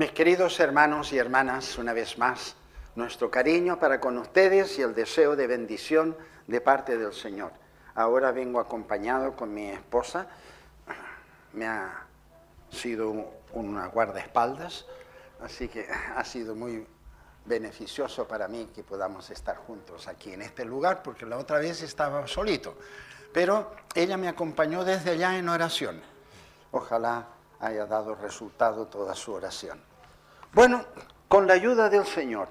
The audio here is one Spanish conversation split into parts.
Mis queridos hermanos y hermanas, una vez más, nuestro cariño para con ustedes y el deseo de bendición de parte del Señor. Ahora vengo acompañado con mi esposa, me ha sido una guardaespaldas, así que ha sido muy beneficioso para mí que podamos estar juntos aquí en este lugar, porque la otra vez estaba solito. Pero ella me acompañó desde allá en oración. Ojalá haya dado resultado toda su oración. Bueno, con la ayuda del Señor,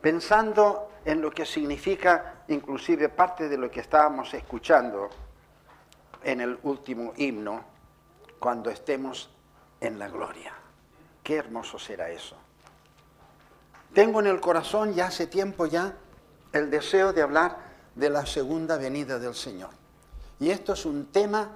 pensando en lo que significa inclusive parte de lo que estábamos escuchando en el último himno, cuando estemos en la gloria. Qué hermoso será eso. Tengo en el corazón ya hace tiempo ya el deseo de hablar de la segunda venida del Señor. Y esto es un tema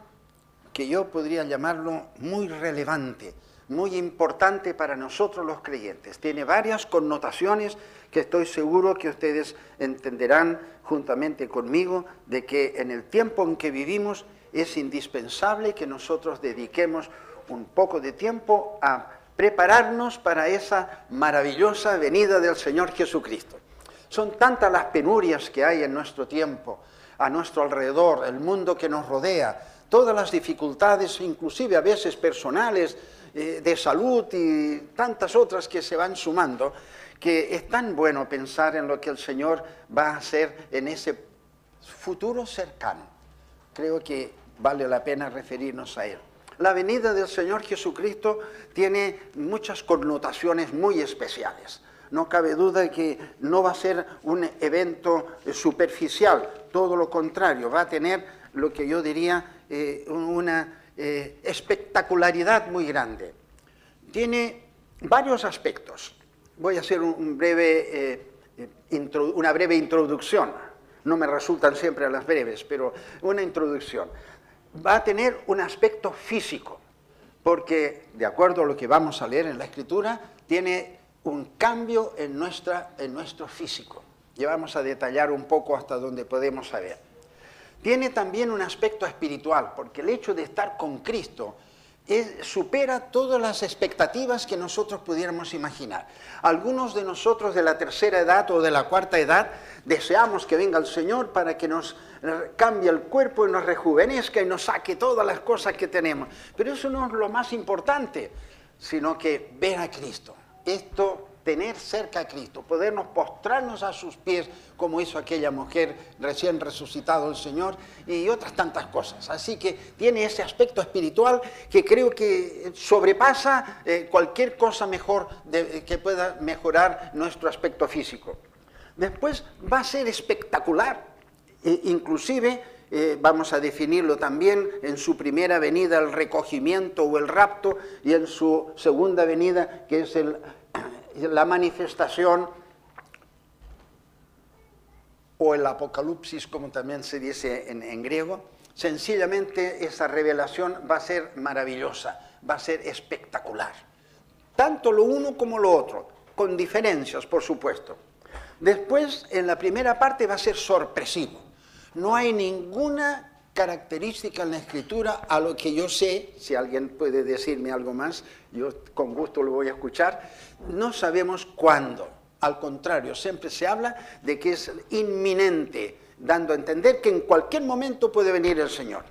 que yo podría llamarlo muy relevante muy importante para nosotros los creyentes. Tiene varias connotaciones que estoy seguro que ustedes entenderán juntamente conmigo de que en el tiempo en que vivimos es indispensable que nosotros dediquemos un poco de tiempo a prepararnos para esa maravillosa venida del Señor Jesucristo. Son tantas las penurias que hay en nuestro tiempo, a nuestro alrededor, el mundo que nos rodea, todas las dificultades, inclusive a veces personales, eh, de salud y tantas otras que se van sumando, que es tan bueno pensar en lo que el Señor va a hacer en ese futuro cercano. Creo que vale la pena referirnos a Él. La venida del Señor Jesucristo tiene muchas connotaciones muy especiales. No cabe duda de que no va a ser un evento superficial, todo lo contrario, va a tener lo que yo diría eh, una eh, espectacularidad muy grande. Tiene varios aspectos. Voy a hacer breve, eh, una breve introducción. No me resultan siempre las breves, pero una introducción. Va a tener un aspecto físico, porque de acuerdo a lo que vamos a leer en la escritura, tiene un cambio en nuestro físico. Y vamos a detallar un poco hasta donde podemos saber. Tiene también un aspecto espiritual, porque el hecho de estar con Cristo supera todas las expectativas que nosotros pudiéramos imaginar. Algunos de nosotros de la tercera edad o de la cuarta edad deseamos que venga el Señor para que nos cambie el cuerpo y nos rejuvenezca y nos saque todas las cosas que tenemos. Pero eso no es lo más importante, sino que ver a Cristo. Esto tener cerca a Cristo, podernos postrarnos a sus pies como hizo aquella mujer recién resucitado el Señor y otras tantas cosas. Así que tiene ese aspecto espiritual que creo que sobrepasa eh, cualquier cosa mejor que pueda mejorar nuestro aspecto físico. Después va a ser espectacular, e inclusive eh, vamos a definirlo también en su primera venida el recogimiento o el rapto y en su segunda venida que es el la manifestación o el apocalipsis, como también se dice en, griego, sencillamente esa revelación va a ser maravillosa, va a ser espectacular. Tanto lo uno como lo otro, con diferencias, por supuesto. Después, en la primera parte, va a ser sorpresivo. No hay ninguna característica en la escritura a lo que yo sé, si alguien puede decirme algo más, yo con gusto lo voy a escuchar, no sabemos cuándo. Al contrario, siempre se habla de que es inminente, dando a entender que en cualquier momento puede venir el Señor.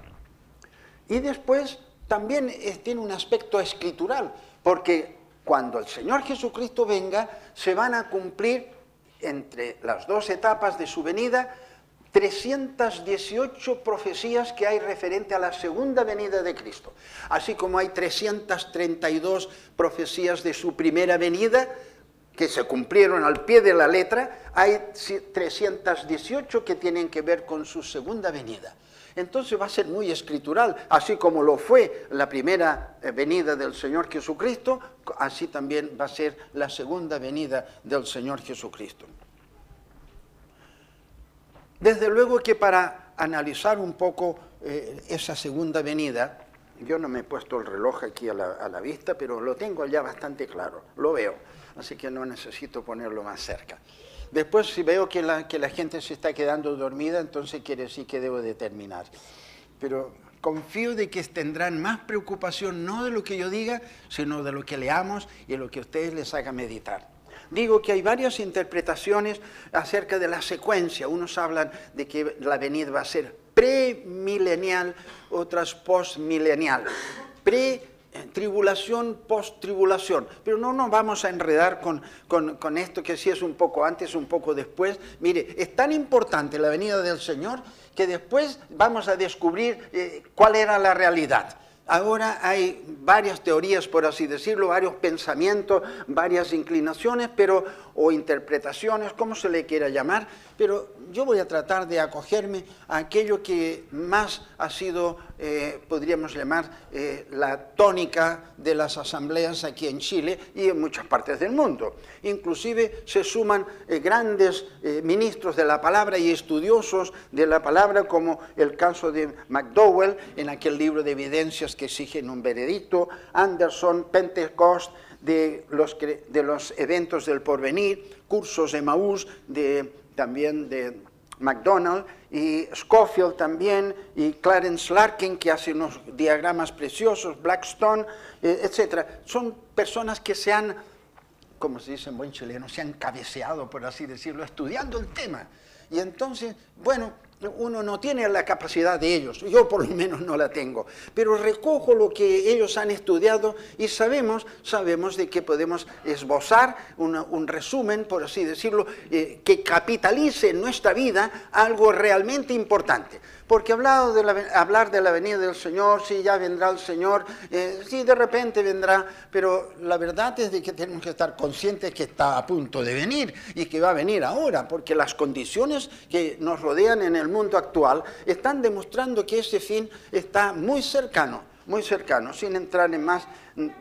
Y después también tiene un aspecto escritural, porque cuando el Señor Jesucristo venga, se van a cumplir entre las dos etapas de su venida 318 profecías que hay referente a la segunda venida de Cristo, así como hay 332 profecías de su primera venida que se cumplieron al pie de la letra, hay 318 que tienen que ver con su segunda venida. Entonces va a ser muy escritural, así como lo fue la primera eh, venida del Señor Jesucristo, así también va a ser la segunda venida del Señor Jesucristo. Desde luego que para analizar un poco eh, esa segunda venida, yo no me he puesto el reloj aquí a la, vista, pero lo tengo ya bastante claro, lo veo, así que no necesito ponerlo más cerca. Después, si veo que la, que la gente se está quedando dormida, entonces quiere decir que debo de terminar. Pero confío de que tendrán más preocupación no de lo que yo diga, sino de lo que leamos y de lo que ustedes les haga meditar. Digo que hay varias interpretaciones acerca de la secuencia. Unos hablan de que la venida va a ser premilenial, otras postmilenial. Pre tribulación, post-tribulación. Pero no nos vamos a enredar con, con, esto que si es un poco antes, un poco después. Mire, es tan importante la venida del Señor que después vamos a descubrir eh, cuál era la realidad. Ahora hay varias teorías, por así decirlo, varios pensamientos, varias inclinaciones, pero o interpretaciones, como se le quiera llamar, pero yo voy a tratar de acogerme a aquello que más ha sido, eh, podríamos llamar, eh, la tónica de las asambleas aquí en Chile y en muchas partes del mundo. Inclusive se suman eh, grandes ministros de la palabra y estudiosos de la palabra, como el caso de McDowell en aquel libro de evidencias que exigen un veredicto, Anderson, Pentecost, de los, de los eventos del porvenir, cursos de Maús, de también de McDonald y Schofield también y Clarence Larkin que hace unos diagramas preciosos, Blackstone, eh, etc. Son personas que se han, como se dice en buen chileno, se han cabeceado, por así decirlo, estudiando el tema. Y entonces, bueno, uno no tiene la capacidad de ellos, yo por lo menos no la tengo, pero recojo lo que ellos han estudiado y sabemos, sabemos de que podemos esbozar un resumen, por así decirlo, eh, que capitalice en nuestra vida algo realmente importante. Porque de hablar de la venida del Señor, si ya vendrá el Señor, eh, si de repente vendrá, pero la verdad es de que tenemos que estar conscientes que está a punto de venir y que va a venir ahora, porque las condiciones que nos rodean en el mundo actual están demostrando que ese fin está muy cercano, muy cercano, sin entrar en más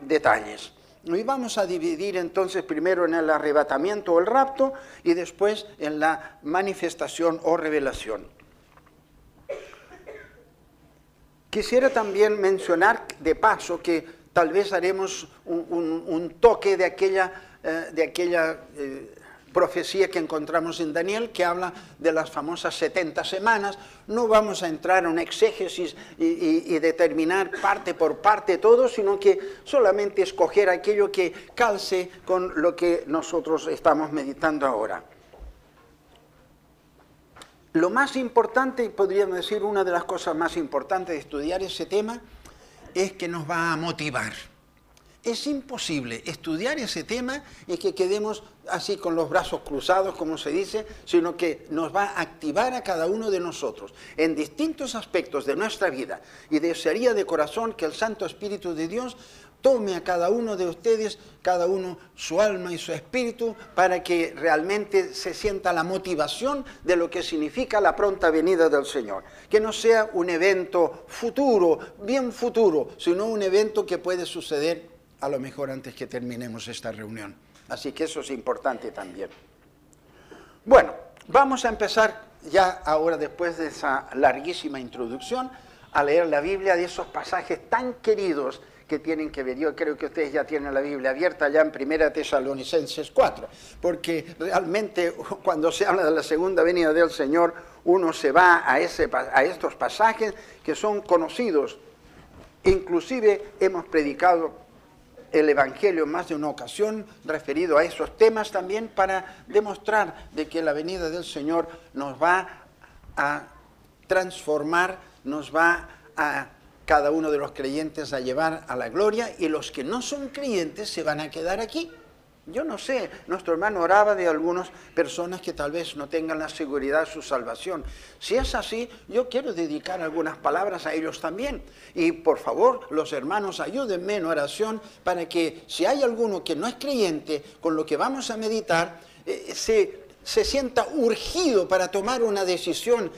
detalles. Y vamos a dividir entonces primero en el arrebatamiento o el rapto y después en la manifestación o revelación. Quisiera también mencionar de paso que tal vez haremos un, toque de aquella, eh, de aquella eh, profecía que encontramos en Daniel, que habla de las famosas 70 semanas. No vamos a entrar en exégesis y, y, determinar parte por parte todo, sino que solamente escoger aquello que calce con lo que nosotros estamos meditando ahora. Lo más importante, y podríamos decir una de las cosas más importantes de estudiar ese tema, es que nos va a motivar. Es imposible estudiar ese tema y que quedemos así con los brazos cruzados, como se dice, sino que nos va a activar a cada uno de nosotros en distintos aspectos de nuestra vida. Y desearía de corazón que el Santo Espíritu de Dios tome a cada uno de ustedes, cada uno su alma y su espíritu, para que realmente se sienta la motivación de lo que significa la pronta venida del Señor. Que no sea un evento futuro, bien futuro, sino un evento que puede suceder a lo mejor antes que terminemos esta reunión. Así que eso es importante también. Bueno, vamos a empezar ya ahora después de esa larguísima introducción a leer la Biblia de esos pasajes tan queridos que tienen que ver. Yo creo que ustedes ya tienen la Biblia abierta ya en Primera Tesalonicenses 4, porque realmente cuando se habla de la segunda venida del Señor, uno se va a, ese, a estos pasajes que son conocidos. Inclusive hemos predicado el Evangelio en más de una ocasión referido a esos temas también para demostrar de que la venida del Señor nos va a transformar, nos va a cada uno de los creyentes a llevar a la gloria y los que no son creyentes se van a quedar aquí. Yo no sé, nuestro hermano oraba de algunas personas que tal vez no tengan la seguridad de su salvación. Si es así, yo quiero dedicar algunas palabras a ellos también. Y por favor, los hermanos, ayúdenme en oración para que si hay alguno que no es creyente, con lo que vamos a meditar, eh, se, se sienta urgido para tomar una decisión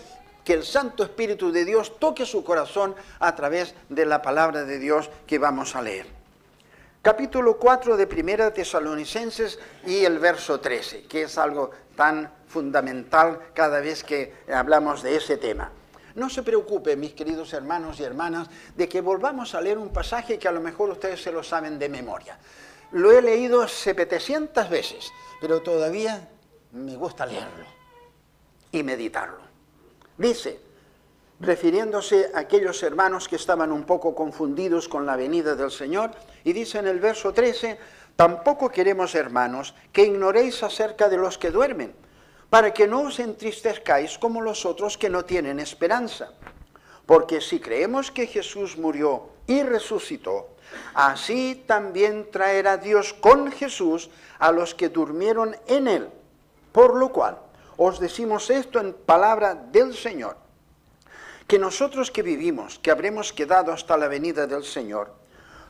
que el Santo Espíritu de Dios toque su corazón a través de la palabra de Dios que vamos a leer. Capítulo 4 de Primera Tesalonicenses y el verso 13, que es algo tan fundamental cada vez que hablamos de ese tema. No se preocupe, mis queridos hermanos y hermanas, de que volvamos a leer un pasaje que a lo mejor ustedes se lo saben de memoria. Lo he leído 700 veces, pero todavía me gusta leerlo y meditarlo. Dice, refiriéndose a aquellos hermanos que estaban un poco confundidos con la venida del Señor, y dice en el verso 13, tampoco queremos, hermanos, que ignoréis acerca de los que duermen, para que no os entristezcáis como los otros que no tienen esperanza. Porque si creemos que Jesús murió y resucitó, así también traerá Dios con Jesús a los que durmieron en él. Por lo cual, os decimos esto en palabra del Señor que nosotros que vivimos, que habremos quedado hasta la venida del Señor,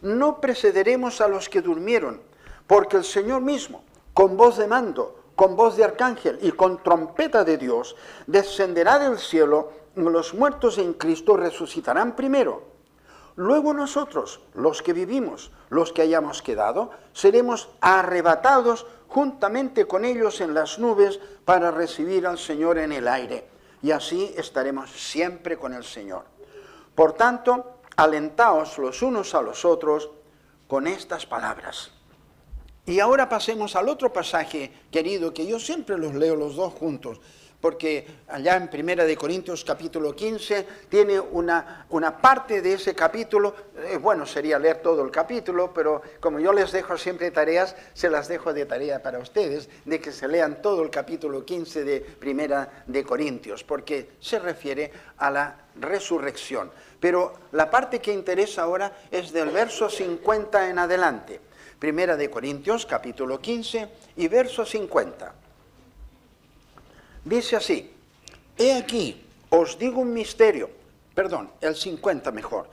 no precederemos a los que durmieron, porque el Señor mismo, con voz de mando, con voz de arcángel y con trompeta de Dios, descenderá del cielo, los muertos en Cristo resucitarán primero. Luego nosotros, los que vivimos, los que hayamos quedado, seremos arrebatados juntamente con ellos en las nubes para recibir al Señor en el aire y así estaremos siempre con el Señor. Por tanto, alentaos los unos a los otros con estas palabras. Y ahora pasemos al otro pasaje, querido, que yo siempre los leo los dos juntos, porque allá en Primera de Corintios capítulo 15 tiene una, una parte de ese capítulo, eh, bueno, sería leer todo el capítulo, pero como yo les dejo siempre tareas, se las dejo de tarea para ustedes, de que se lean todo el capítulo 15 de Primera de Corintios, porque se refiere a la resurrección. Pero la parte que interesa ahora es del verso 50 en adelante. Primera de Corintios capítulo 15 y verso 50. Dice así, he aquí, os digo un misterio, perdón, el 50 mejor,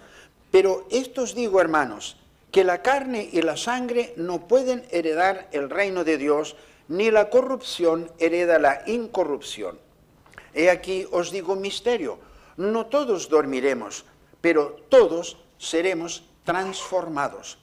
pero esto os digo, hermanos, que la carne y la sangre no pueden heredar el reino de Dios, ni la corrupción hereda la incorrupción. He aquí os digo un misterio, no todos dormiremos, pero todos seremos transformados.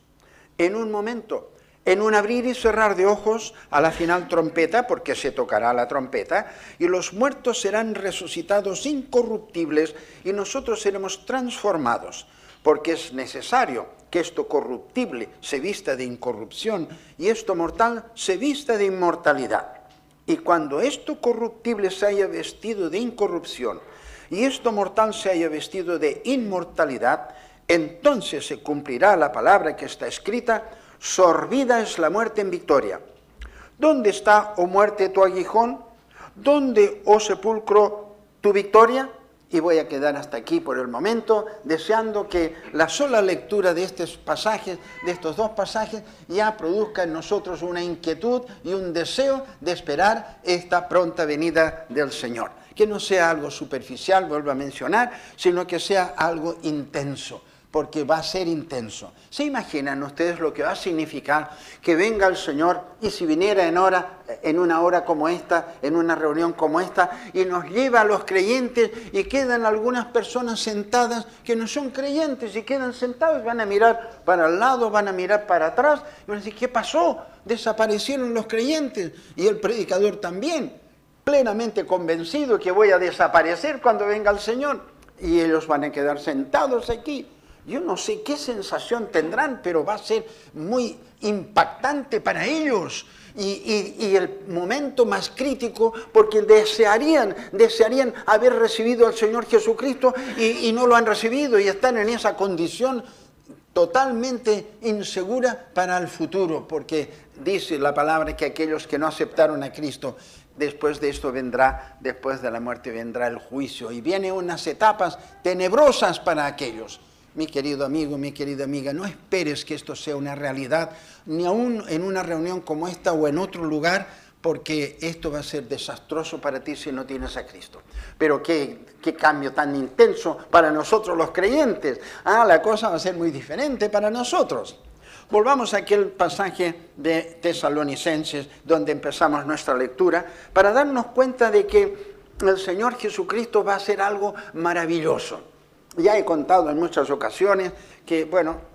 En un momento, en un abrir y cerrar de ojos, a la final trompeta, porque se tocará la trompeta, y los muertos serán resucitados incorruptibles y nosotros seremos transformados, porque es necesario que esto corruptible se vista de incorrupción y esto mortal se vista de inmortalidad. Y cuando esto corruptible se haya vestido de incorrupción y esto mortal se haya vestido de inmortalidad, entonces se cumplirá la palabra que está escrita, sorbida es la muerte en victoria. ¿Dónde está, oh muerte, tu aguijón? ¿Dónde, oh sepulcro, tu victoria? Y voy a quedar hasta aquí por el momento, deseando que la sola lectura de estos pasajes, de estos dos pasajes, ya produzca en nosotros una inquietud y un deseo de esperar esta pronta venida del Señor. Que no sea algo superficial, vuelvo a mencionar, sino que sea algo intenso porque va a ser intenso. ¿Se imaginan ustedes lo que va a significar que venga el Señor y si viniera en, hora, en una hora como esta, en una reunión como esta, y nos lleva a los creyentes y quedan algunas personas sentadas que no son creyentes y quedan sentados, van a mirar para el lado, van a mirar para atrás y van a decir, ¿qué pasó? Desaparecieron los creyentes y el predicador también, plenamente convencido que voy a desaparecer cuando venga el Señor. Y ellos van a quedar sentados aquí yo no sé qué sensación tendrán, pero va a ser muy impactante para ellos. Y, el momento más crítico, porque desearían, desearían haber recibido al Señor Jesucristo y, y no lo han recibido y están en esa condición totalmente insegura para el futuro, porque dice la palabra que aquellos que no aceptaron a Cristo, después de esto vendrá, después de la muerte vendrá el juicio y vienen unas etapas tenebrosas para aquellos mi querido amigo, mi querida amiga, no esperes que esto sea una realidad, ni aún en una reunión como esta o en otro lugar, porque esto va a ser desastroso para ti si no tienes a Cristo. Pero qué, qué cambio tan intenso para nosotros los creyentes. Ah, la cosa va a ser muy diferente para nosotros. Volvamos a aquel pasaje de Tesalonicenses donde empezamos nuestra lectura para darnos cuenta de que el Señor Jesucristo va a hacer algo maravilloso. Ya he contado en muchas ocasiones que, bueno,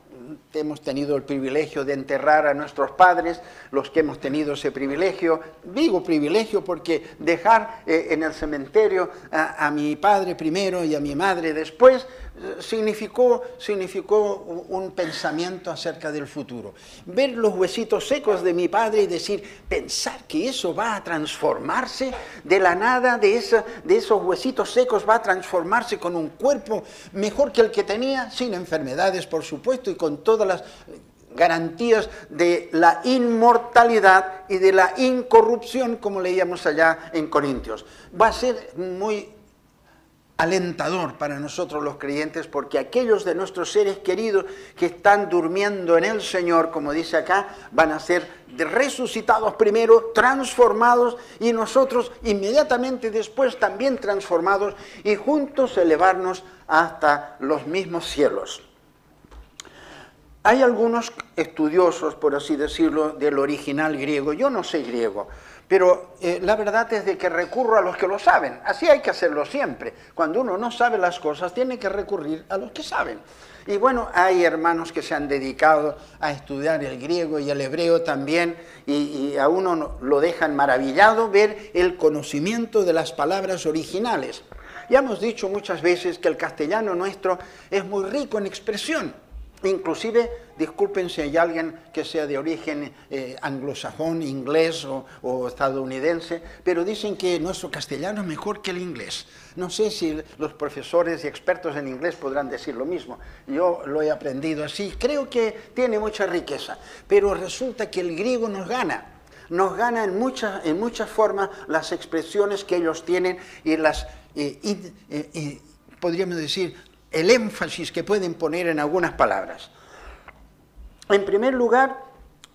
hemos tenido el privilegio de enterrar a nuestros padres, los que hemos tenido ese privilegio. Digo privilegio porque dejar eh, en el cementerio a, mi padre primero y a mi madre después significó, significó un pensamiento acerca del futuro. Ver los huesitos secos de mi padre y decir, pensar que eso va a transformarse de la nada, de, de esos huesitos secos va a transformarse con un cuerpo mejor que el que tenía, sin enfermedades, por supuesto, y con todas las garantías de la inmortalidad y de la incorrupción, como leíamos allá en Corintios. Va a ser muy alentador para nosotros los creyentes, porque aquellos de nuestros seres queridos que están durmiendo en el Señor, como dice acá, van a ser resucitados primero, transformados y nosotros inmediatamente después también transformados y juntos elevarnos hasta los mismos cielos. Hay algunos estudiosos, por así decirlo, del original griego, yo no sé griego, pero eh, la verdad es de que recurro a los que lo saben. Así hay que hacerlo siempre. Cuando uno no sabe las cosas, tiene que recurrir a los que saben. Y bueno, hay hermanos que se han dedicado a estudiar el griego y el hebreo también, y, y a uno lo dejan maravillado ver el conocimiento de las palabras originales. Ya hemos dicho muchas veces que el castellano nuestro es muy rico en expresión. Inclusive, disculpen si hay alguien que sea de origen eh, anglosajón, inglés o, estadounidense, pero dicen que nuestro castellano es mejor que el inglés. No sé si los profesores y expertos en inglés podrán decir lo mismo. Yo lo he aprendido así. Creo que tiene mucha riqueza, pero resulta que el griego nos gana. Nos gana en muchas, en muchas formas las expresiones que ellos tienen y las, eh, eh, podríamos decir, el énfasis que pueden poner en algunas palabras. En primer lugar,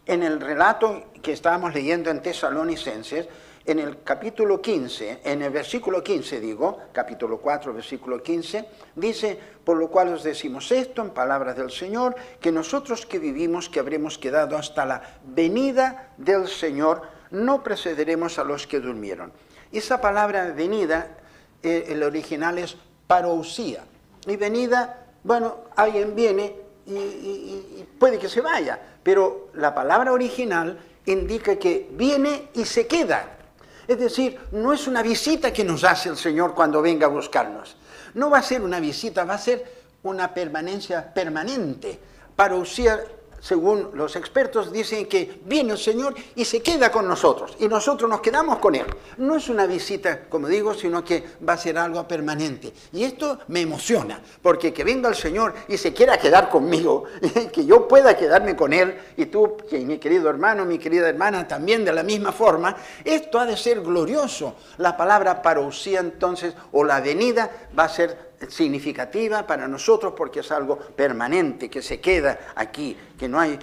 en el relato que estábamos leyendo en Tesalonicenses, en el capítulo 15, en el versículo 15 digo, capítulo 4, versículo 15, dice, por lo cual os decimos esto en palabras del Señor, que nosotros que vivimos, que habremos quedado hasta la venida del Señor, no precederemos a los que durmieron. Esa palabra venida, eh, el original es parousia, y venida, bueno, alguien viene y, puede que se vaya, pero la palabra original indica que viene y se queda. Es decir, no es una visita que nos hace el Señor cuando venga a buscarnos. No va a ser una visita, va a ser una permanencia permanente. Para usar según los expertos, dicen que viene el Señor y se queda con nosotros, y nosotros nos quedamos con Él. No es una visita, como digo, sino que va a ser algo permanente. Y esto me emociona, porque que venga el Señor y se quiera quedar conmigo, que yo pueda quedarme con Él, y tú, mi querido hermano, mi querida hermana, también de la misma forma, esto ha de ser glorioso. La palabra parousia entonces, o la venida, va a ser significativa para nosotros porque es algo permanente, que se queda aquí, no hay,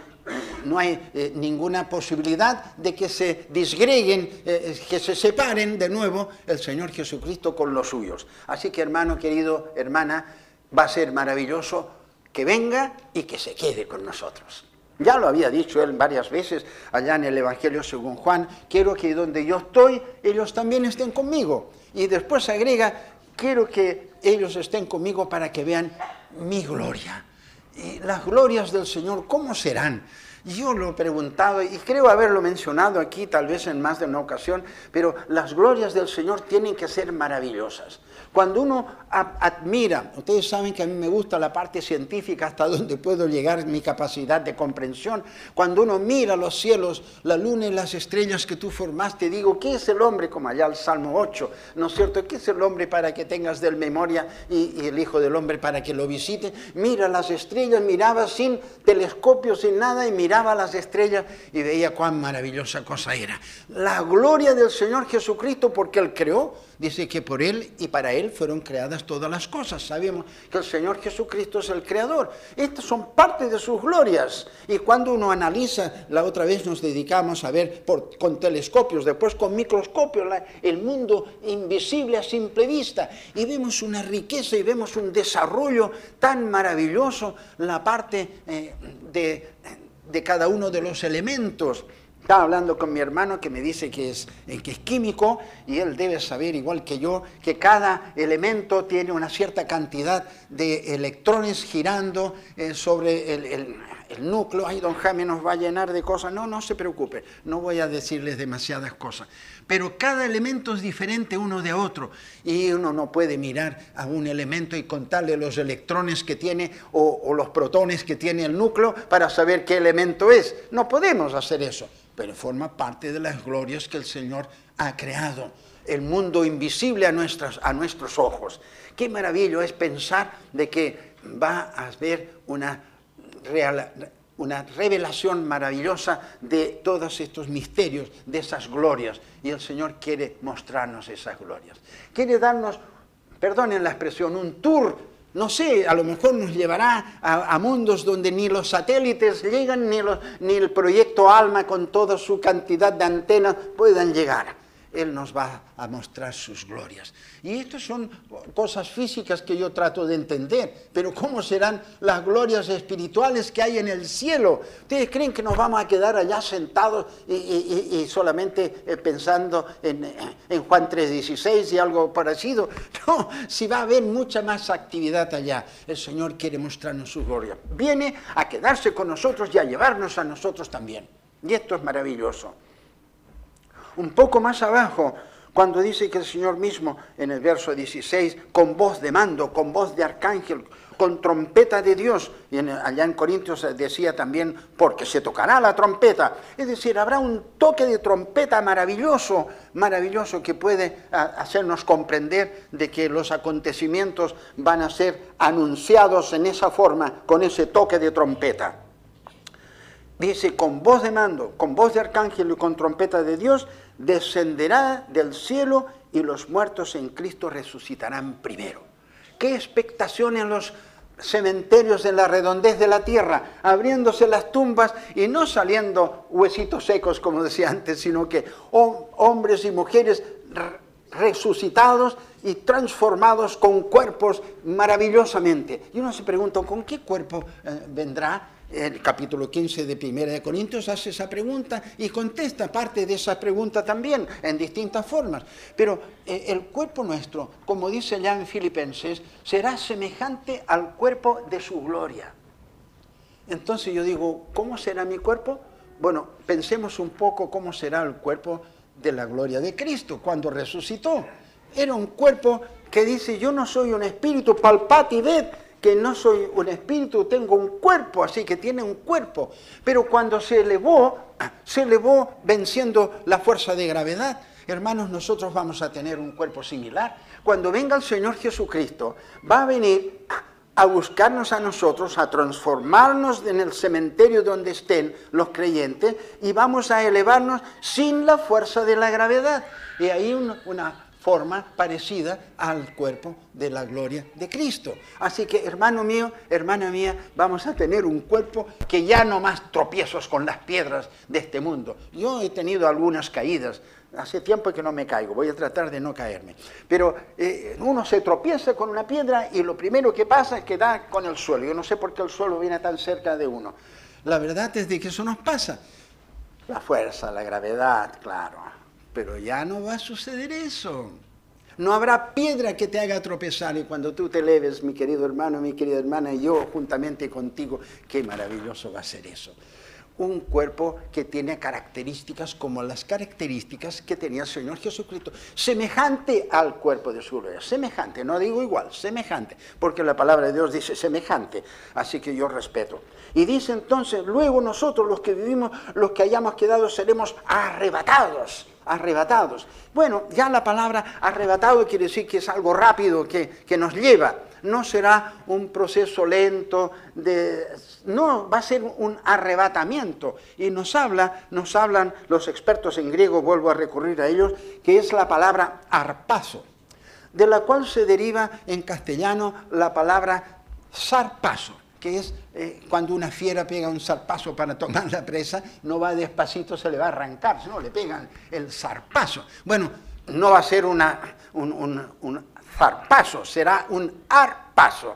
no hay eh, ninguna posibilidad de que se disgreguen, eh, que se separen de nuevo el Señor Jesucristo con los suyos. Así que hermano querido, hermana, va a ser maravilloso que venga y que se quede con nosotros. Ya lo había dicho él varias veces allá en el Evangelio según Juan, quiero que donde yo estoy, ellos también estén conmigo. Y después agrega, quiero que ellos estén conmigo para que vean mi gloria. Y las glorias del Señor, ¿cómo serán? Yo lo he preguntado y creo haberlo mencionado aquí tal vez en más de una ocasión, pero las glorias del Señor tienen que ser maravillosas. Cuando uno admira, ustedes saben que a mí me gusta la parte científica hasta donde puedo llegar mi capacidad de comprensión, cuando uno mira los cielos, la luna y las estrellas que tú formaste, digo, ¿qué es el hombre? Como allá el Salmo 8, ¿no es cierto? ¿Qué es el hombre para que tengas del memoria y, y el Hijo del Hombre para que lo visite? Mira las estrellas, miraba sin telescopio, sin nada, y miraba las estrellas y veía cuán maravillosa cosa era. La gloria del Señor Jesucristo porque Él creó dice que por Él y para Él fueron creadas todas las cosas. Sabemos que el Señor Jesucristo es el creador. Estas son parte de sus glorias. Y cuando uno analiza, la otra vez nos dedicamos a ver por, con telescopios, después con microscopios, el mundo invisible a simple vista. Y vemos una riqueza y vemos un desarrollo tan maravilloso, la parte eh, de, de cada uno de los elementos. Estaba hablando con mi hermano que me dice que es, eh, que es químico y él debe saber, igual que yo, que cada elemento tiene una cierta cantidad de electrones girando eh, sobre el, el núcleo, ay, don Jaime nos va a llenar de cosas. No, no se preocupe, no voy a decirles demasiadas cosas. Pero cada elemento es diferente uno de otro y uno no puede mirar a un elemento y contarle los electrones que tiene o, o los protones que tiene el núcleo para saber qué elemento es. No podemos hacer eso, pero forma parte de las glorias que el Señor ha creado el mundo invisible a, nuestras, a nuestros ojos. Qué maravilloso es pensar de que va a haber una, una revelación maravillosa de todos estos misterios, de esas glorias. Y el Señor quiere mostrarnos esas glorias. Quiere darnos, perdonen la expresión, un tour no sé, a lo mejor nos llevará a, mundos donde ni los satélites llegan, ni, ni el proyecto ALMA con toda su cantidad de antenas puedan llegar. Él nos va a mostrar sus glorias. Y estas son cosas físicas que yo trato de entender, pero ¿cómo serán las glorias espirituales que hay en el cielo? ¿Ustedes creen que nos vamos a quedar allá sentados y, solamente eh, pensando en, en Juan 3.16 y algo parecido? No, si va a haber mucha más actividad allá, el Señor quiere mostrarnos su gloria. Viene a quedarse con nosotros y a llevarnos a nosotros también. Y esto es maravilloso. Un poco más abajo, cuando dice que el Señor mismo, en el verso 16, con voz de mando, con voz de arcángel, con trompeta de Dios, y allá en Corintios decía también, porque se tocará la trompeta, es decir, habrá un toque de trompeta maravilloso, maravilloso que puede hacernos comprender de que los acontecimientos van a ser anunciados en esa forma, con ese toque de trompeta. Dice, con voz de mando, con voz de arcángel y con trompeta de Dios, descenderá del cielo y los muertos en Cristo resucitarán primero. Qué expectación en los cementerios en la redondez de la tierra, abriéndose las tumbas y no saliendo huesitos secos, como decía antes, sino que hombres y mujeres resucitados y transformados con cuerpos maravillosamente. Y uno se pregunta, ¿con qué cuerpo eh, vendrá? El capítulo 15 de Primera de Corintios hace esa pregunta y contesta parte de esa pregunta también en distintas formas. Pero eh, el cuerpo nuestro, como dice allá en Filipenses, será semejante al cuerpo de su gloria. Entonces yo digo, ¿cómo será mi cuerpo? Bueno, pensemos un poco cómo será el cuerpo de la gloria de Cristo cuando resucitó. Era un cuerpo que dice, yo no soy un espíritu, palpati y ved que no soy un espíritu, tengo un cuerpo, así que tiene un cuerpo. Pero cuando se elevó, se elevó venciendo la fuerza de gravedad. Hermanos, nosotros vamos a tener un cuerpo similar. Cuando venga el Señor Jesucristo, va a venir a buscarnos a nosotros, a transformarnos en el cementerio donde estén los creyentes y vamos a elevarnos sin la fuerza de la gravedad. Y ahí una, forma parecida al cuerpo de la gloria de Cristo. Así que, hermano mío, hermana mía, vamos a tener un cuerpo que ya no más tropiezos con las piedras de este mundo. Yo he tenido algunas caídas, hace tiempo que no me caigo, voy a tratar de no caerme. Pero eh, uno se tropieza con una piedra y lo primero que pasa es que da con el suelo. Yo no sé por qué el suelo viene tan cerca de uno. La verdad es de que eso nos pasa. La fuerza, la gravedad, claro pero ya no va a suceder eso. No habrá piedra que te haga tropezar y cuando tú te eleves, mi querido hermano, mi querida hermana, y yo juntamente contigo, qué maravilloso va a ser eso un cuerpo que tiene características como las características que tenía el Señor Jesucristo, semejante al cuerpo de su gloria, semejante, no digo igual, semejante, porque la palabra de Dios dice semejante, así que yo respeto. Y dice entonces, luego nosotros los que vivimos, los que hayamos quedado, seremos arrebatados arrebatados. Bueno, ya la palabra arrebatado quiere decir que es algo rápido, que, que nos lleva no será un proceso lento, no, va a ser un arrebatamiento. Y nos habla, nos hablan los expertos en griego, vuelvo a recurrir a ellos, que es la palabra arpazo, de la cual se deriva en castellano la palabra zarpazo que es eh, cuando una fiera pega un zarpazo para tomar la presa, no va despacito, se le va a arrancar, sino le pegan el zarpazo. Bueno, no va a ser una, un, zarpazo, será un arpazo,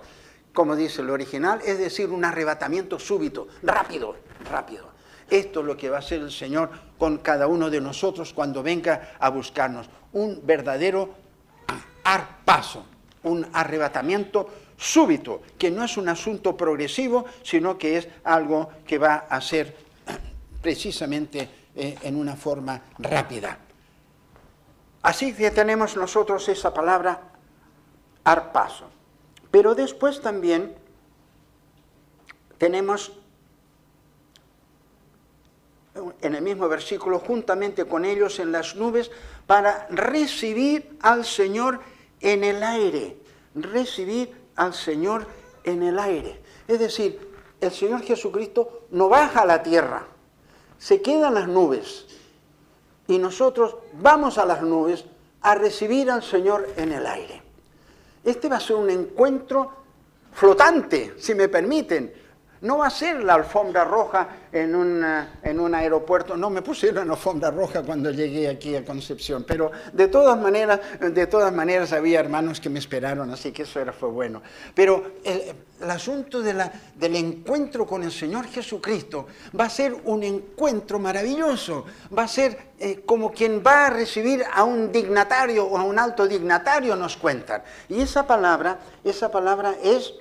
como dice el original, es decir, un arrebatamiento súbito, rápido, rápido. Esto es lo que va a hacer el Señor con cada uno de nosotros cuando venga a buscarnos. Un verdadero arpazo, un arrebatamiento súbito, que no es un asunto progresivo, sino que es algo que va a ser precisamente eh, en una forma rápida. Así que tenemos nosotros esa palabra arpaso. Pero después también tenemos en el mismo versículo, juntamente con ellos en las nubes, para recibir al Señor en el aire. Recibir al Señor en el aire. Es decir, el Señor Jesucristo no baja a la tierra, se queda en las nubes. Y nosotros vamos a las nubes a recibir al Señor en el aire. Este va a ser un encuentro flotante, si me permiten, no va a ser la alfombra roja en, en un aeropuerto. No me pusieron alfombra roja cuando llegué aquí a Concepción, pero de todas maneras, de todas maneras había hermanos que me esperaron, así que eso era, fue bueno. Pero el, asunto de la, del encuentro con el Señor Jesucristo va a ser un encuentro maravilloso. Va a ser eh, como quien va a recibir a un dignatario o a un alto dignatario, nos cuentan. Y esa palabra, esa palabra es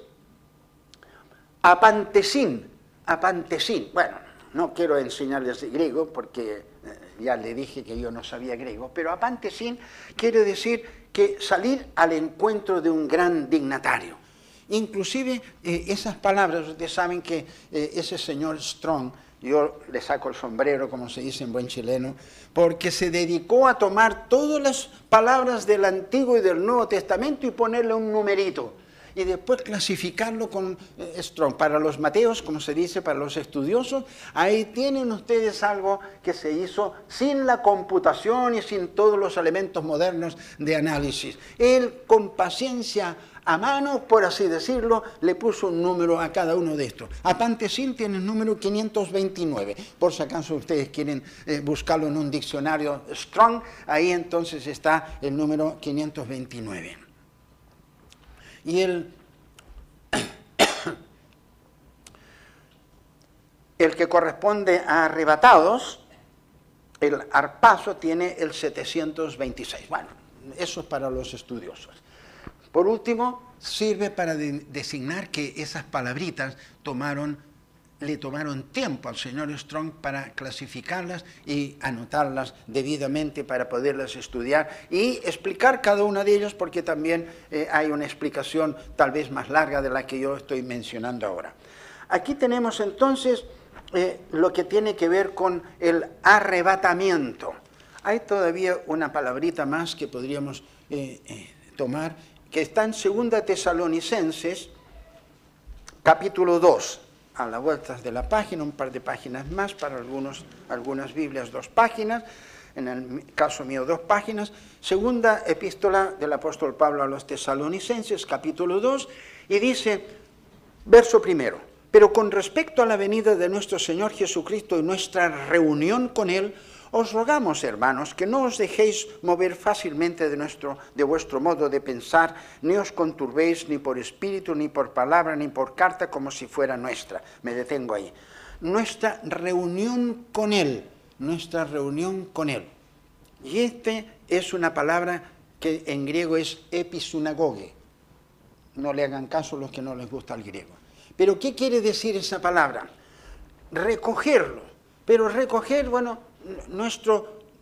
Apantesin, apantesin. Bueno, no quiero enseñarles griego porque eh, ya le dije que yo no sabía griego, pero apantesin quiere decir que salir al encuentro de un gran dignatario. Inclusive eh, esas palabras, ustedes saben que eh, ese señor Strong, yo le saco el sombrero, como se dice en buen chileno, porque se dedicó a tomar todas las palabras del Antiguo y del Nuevo Testamento y ponerle un numerito y después clasificarlo con eh, Strong. Para los mateos, como se dice, para los estudiosos, ahí tienen ustedes algo que se hizo sin la computación y sin todos los elementos modernos de análisis. Él, con paciencia a mano, por así decirlo, le puso un número a cada uno de estos. Apantesil tiene el número 529. Por si acaso ustedes quieren eh, buscarlo en un diccionario Strong, ahí entonces está el número 529. Y el, el que corresponde a arrebatados, el arpazo tiene el 726. Bueno, eso es para los estudiosos. Por último, sirve para designar que esas palabritas tomaron le tomaron tiempo al señor Strong para clasificarlas y anotarlas debidamente para poderlas estudiar y explicar cada una de ellas porque también eh, hay una explicación tal vez más larga de la que yo estoy mencionando ahora. Aquí tenemos entonces eh, lo que tiene que ver con el arrebatamiento. Hay todavía una palabrita más que podríamos eh, tomar que está en 2 Tesalonicenses capítulo 2 a la vuelta de la página, un par de páginas más, para algunos, algunas Biblias dos páginas, en el caso mío dos páginas, segunda epístola del apóstol Pablo a los tesalonicenses, capítulo 2, y dice, verso primero, pero con respecto a la venida de nuestro Señor Jesucristo y nuestra reunión con Él, os rogamos, hermanos, que no os dejéis mover fácilmente de, nuestro, de vuestro modo de pensar, ni os conturbéis ni por espíritu, ni por palabra, ni por carta, como si fuera nuestra. Me detengo ahí. Nuestra reunión con Él, nuestra reunión con Él. Y este es una palabra que en griego es episunagoge. No le hagan caso los que no les gusta el griego. Pero ¿qué quiere decir esa palabra? Recogerlo. Pero recoger, bueno,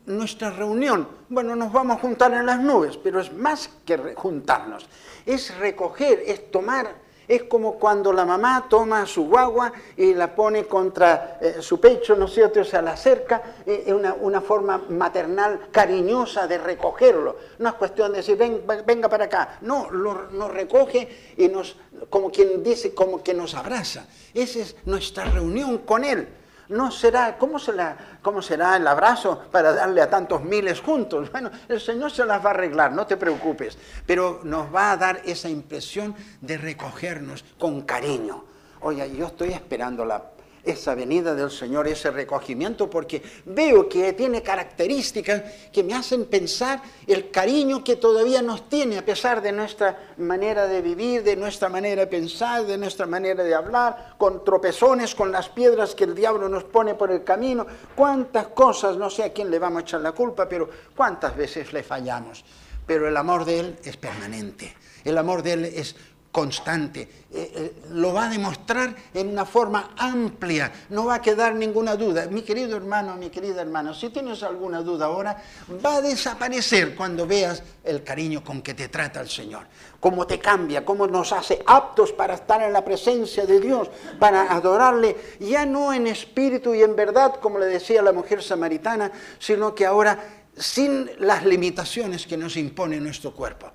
nuestra reunión. Bueno, nos vamos a juntar en las nubes, pero es más que juntarnos. Es recoger, es tomar. Es como cuando la mamá toma su guagua y la pone contra eh, su pecho, ¿no es cierto? O sea, la acerca, eh, es una, una, forma maternal cariñosa de recogerlo. No es cuestión de decir, Ven, venga para acá. No, lo, nos recoge y nos, como quien dice, como que nos abraza. Esa es nuestra reunión con Él no será, ¿cómo será, ¿cómo será el abrazo para darle a tantos miles juntos? Bueno, el Señor se las va a arreglar, no te preocupes, pero nos va a dar esa impresión de recogernos con cariño. Oye, yo estoy esperando la esa venida del Señor, ese recogimiento, porque veo que tiene características que me hacen pensar el cariño que todavía nos tiene, a pesar de nuestra manera de vivir, de nuestra manera de pensar, de nuestra manera de hablar, con tropezones, con las piedras que el diablo nos pone por el camino. Cuántas cosas, no sé a quién le vamos a echar la culpa, pero cuántas veces le fallamos. Pero el amor de Él es permanente. El amor de Él es constante. Eh, eh, lo va a demostrar en una forma amplia, no va a quedar ninguna duda. Mi querido hermano, mi querida hermana, si tienes alguna duda ahora, va a desaparecer cuando veas el cariño con que te trata el Señor, cómo te cambia, cómo nos hace aptos para estar en la presencia de Dios, para adorarle, ya no en espíritu y en verdad, como le decía la mujer samaritana, sino que ahora sin las limitaciones que nos impone nuestro cuerpo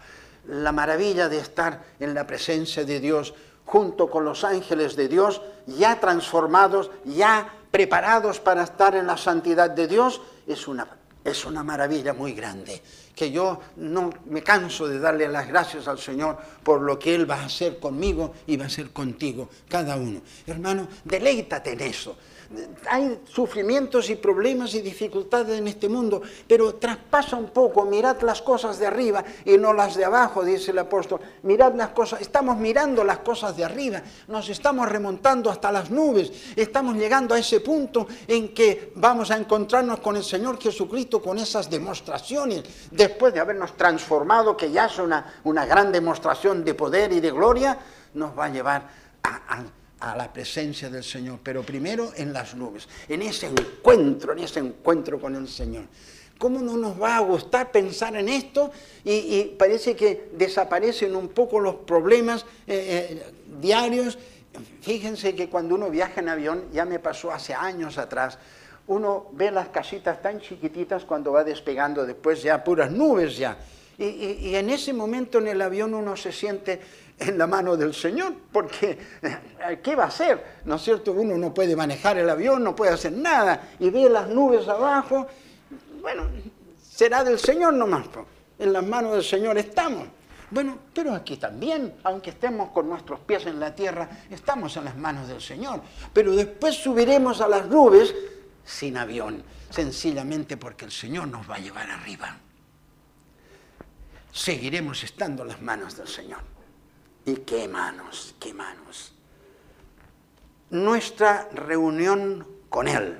la maravilla de estar en la presencia de Dios junto con los ángeles de Dios, ya transformados, ya preparados para estar en la santidad de Dios, es una, es una maravilla muy grande. Que yo no me canso de darle las gracias al Señor por lo que Él va a hacer conmigo y va a hacer contigo, cada uno. Hermano, deleítate en eso hay sufrimientos y problemas y dificultades en este mundo, pero traspasa un poco, mirad las cosas de arriba y no las de abajo, dice el apóstol. Mirad las cosas, estamos mirando las cosas de arriba, nos estamos remontando hasta las nubes, estamos llegando a ese punto en que vamos a encontrarnos con el Señor Jesucristo con esas demostraciones, después de habernos transformado, que ya es una, gran demostración de poder y de gloria, nos va a llevar a a la presencia del Señor, pero primero en las nubes, en ese encuentro, en ese encuentro con el Señor. ¿Cómo no nos va a gustar pensar en esto? Y, parece que desaparecen un poco los problemas eh, eh, diarios. Fíjense que cuando uno viaja en avión, ya me pasó hace años atrás, uno ve las casitas tan chiquititas cuando va despegando, después ya puras nubes ya. y en ese momento en el avión uno se siente en la mano del Señor, porque eh, ¿qué va a hacer? ¿No es cierto? Uno no puede manejar el avión, no puede hacer nada, y ve las nubes abajo, bueno, será del Señor nomás, en las manos del Señor estamos. Bueno, pero aquí también, aunque estemos con nuestros pies en la tierra, estamos en las manos del Señor. Pero después subiremos a las nubes sin avión, sencillamente porque el Señor nos va a llevar arriba. Seguiremos estando en las manos del Señor. Y qué manos, qué manos. Nuestra reunión con Él,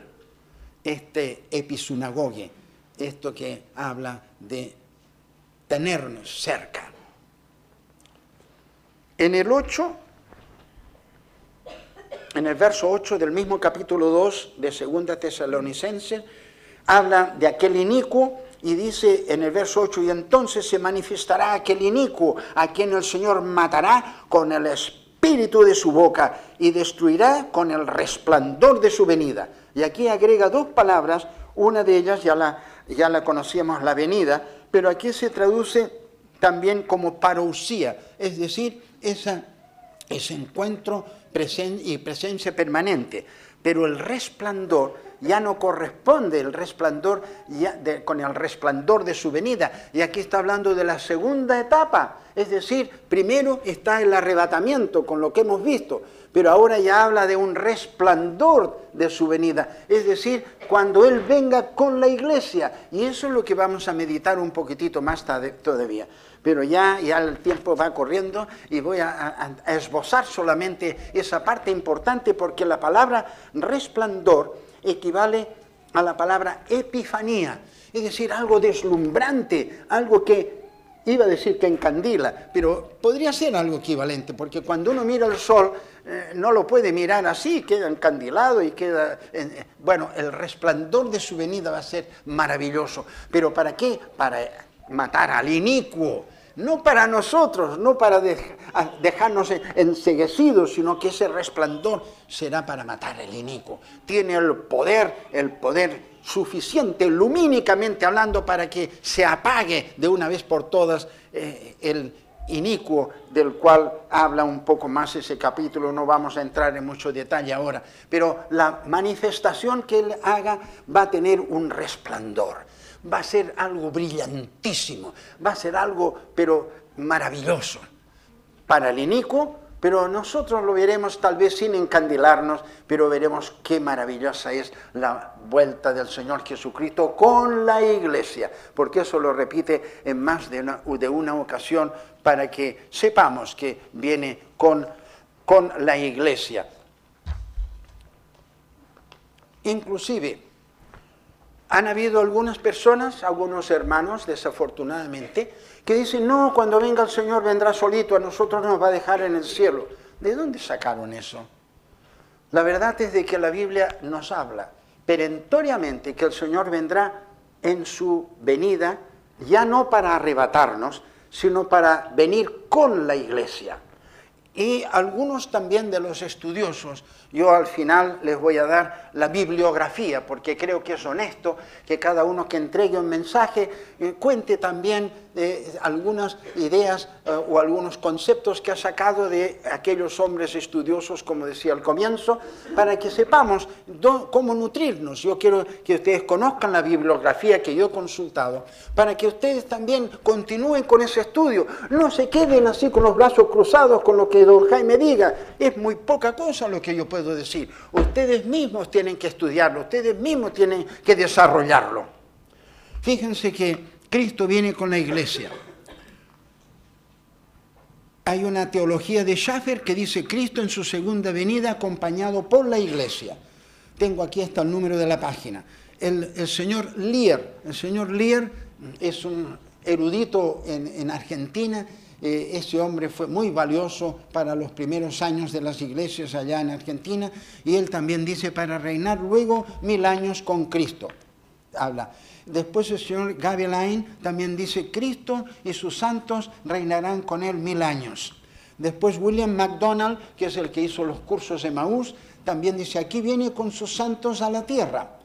este episunagogue, esto que habla de tenernos cerca. En el 8, en el verso 8 del mismo capítulo 2 de Segunda Tesalonicenses, habla de aquel inicuo y dice en el verso 8, y entonces se manifestará aquel inicuo a quien el Señor matará con el espíritu de su boca y destruirá con el resplandor de su venida. Y aquí agrega dos palabras, una de ellas ya la, ya la conocíamos, la venida, pero aquí se traduce también como parousia, es decir, esa, ese encuentro y presencia permanente. Pero el resplandor ya no corresponde el resplandor con el resplandor de su venida. Y aquí está hablando de la segunda etapa. Es decir, primero está el arrebatamiento con lo que hemos visto, pero ahora ya habla de un resplandor de su venida. Es decir, cuando Él venga con la iglesia. Y eso es lo que vamos a meditar un poquitito más todavía pero ya, ya el tiempo va corriendo y voy a, esbozar solamente esa parte importante porque la palabra resplandor equivale a la palabra epifanía, es decir, algo deslumbrante, algo que iba a decir que encandila, pero podría ser algo equivalente, porque cuando uno mira el sol eh, no lo puede mirar así, queda encandilado y queda... Eh, bueno, el resplandor de su venida va a ser maravilloso, pero ¿para qué? Para matar al inicuo, no para nosotros, no para dejarnos enseguecidos, sino que ese resplandor será para matar el inicuo. Tiene el poder, el poder suficiente, lumínicamente hablando, para que se apague de una vez por todas eh, el inicuo del cual habla un poco más ese capítulo, no vamos a entrar en mucho detalle ahora, pero la manifestación que él haga va a tener un resplandor va a ser algo brillantísimo, va a ser algo, pero maravilloso para el inicuo, pero nosotros lo veremos tal vez sin encandilarnos, pero veremos qué maravillosa es la vuelta del Señor Jesucristo con la iglesia, porque eso lo repite en más de una, de una ocasión para que sepamos que viene con, con la iglesia. Inclusive, Han habido algunas personas, algunos hermanos, desafortunadamente, que dicen, no, cuando venga el Señor vendrá solito, a nosotros nos va a dejar en el cielo. ¿De dónde sacaron eso? La verdad es de que la Biblia nos habla perentoriamente que el Señor vendrá en su venida, ya no para arrebatarnos, sino para venir con la iglesia. Y algunos también de los estudiosos yo al final les voy a dar la bibliografía, porque creo que es honesto que cada uno que entregue un mensaje eh, cuente también eh, algunas ideas eh, o algunos conceptos que ha sacado de aquellos hombres estudiosos, como decía al comienzo, para que sepamos cómo nutrirnos. Yo quiero que ustedes conozcan la bibliografía que yo he consultado, para que ustedes también continúen con ese estudio. No se queden así con los brazos cruzados con lo que don Jaime diga. Es muy poca cosa lo que yo puedo decir. Ustedes mismos tienen que estudiarlo, ustedes mismos tienen que desarrollarlo. Fíjense que Cristo viene con la iglesia. Hay una teología de Schaffer que dice Cristo en su segunda venida acompañado por la iglesia. Tengo aquí hasta el número de la página. El, señor Lear, el señor Lear es un erudito en, en Argentina eh, ese hombre fue muy valioso para los primeros años de las iglesias allá en Argentina y él también dice para reinar luego mil años con Cristo. Habla. Después el señor Gavilain también dice Cristo y sus santos reinarán con él mil años. Después William MacDonald, que es el que hizo los cursos de Maús, también dice aquí viene con sus santos a la tierra.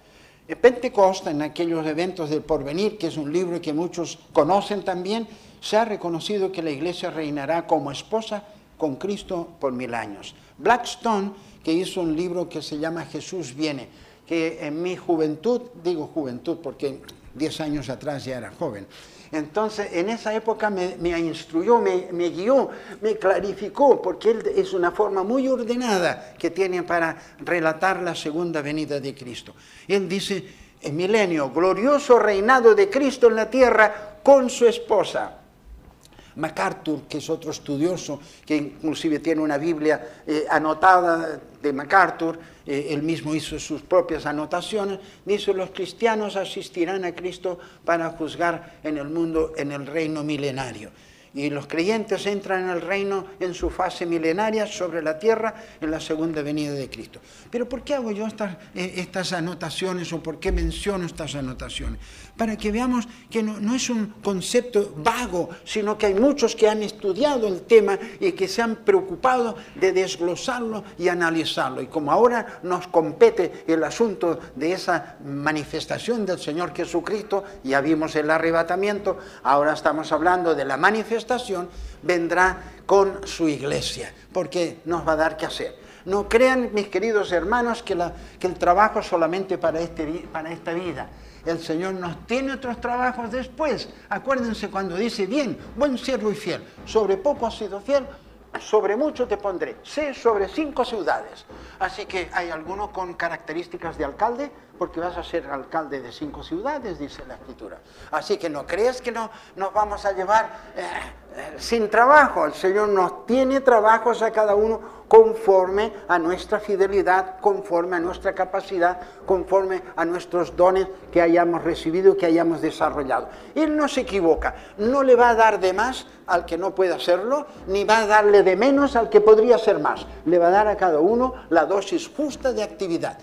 Pentecoste, en aquellos eventos del porvenir, que es un libro que muchos conocen también, se ha reconocido que la iglesia reinará como esposa con Cristo por mil años. Blackstone, que hizo un libro que se llama Jesús viene, que en mi juventud, digo juventud porque diez años atrás ya era joven, entonces, en esa época me, instruyó, me, me, guió, me clarificó, porque él es una forma muy ordenada que tiene para relatar la segunda venida de Cristo. Él dice, milenio, glorioso reinado de Cristo en la tierra con su esposa. MacArthur, que es otro estudioso, que inclusive tiene una Biblia eh, anotada de MacArthur, eh, él mismo hizo sus propias anotaciones, dice, los cristianos asistirán a Cristo para juzgar en el mundo, en el reino milenario y los creyentes entran en el reino en su fase milenaria sobre la tierra en la segunda venida de Cristo. Pero ¿por qué hago yo estas, eh, estas anotaciones o por qué menciono estas anotaciones? Para que veamos que no, es un concepto vago, sino que hay muchos que han estudiado el tema y que se han preocupado de desglosarlo y analizarlo. Y como ahora nos compete el asunto de esa manifestación del Señor Jesucristo, ya vimos el arrebatamiento, ahora estamos hablando de la manifestación vendrá con su iglesia, porque nos va a dar que hacer. No crean, mis queridos hermanos, que, el trabajo solamente para, este, para esta vida. El Señor nos tiene otros trabajos después. Acuérdense cuando dice, bien, buen siervo y fiel, sobre poco has sido fiel, sobre mucho te pondré. Sé sobre cinco ciudades. Así que hay alguno con características de alcalde, porque vas a ser alcalde de cinco ciudades, dice la escritura. Así que no crees que no, nos vamos a llevar eh, eh, sin trabajo. El Señor nos tiene trabajos a cada uno conforme a nuestra fidelidad, conforme a nuestra capacidad, conforme a nuestros dones que hayamos recibido, que hayamos desarrollado. Él no se equivoca, no le va a dar de más al que no puede hacerlo, ni va a darle de menos al que podría ser más. Le va a dar a cada uno la dosis justa de actividad.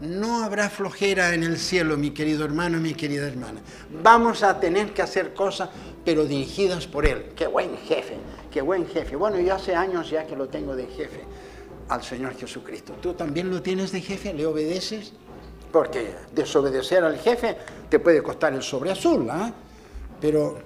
No habrá flojera en el cielo, mi querido hermano, mi querida hermana. Vamos a tener que hacer cosas, pero dirigidas por Él. Qué buen jefe, qué buen jefe. Bueno, yo hace años ya que lo tengo de jefe al Señor Jesucristo. ¿Tú también lo tienes de jefe? ¿Le obedeces? Porque desobedecer al jefe te puede costar el sobre azul, ¿ah? Pero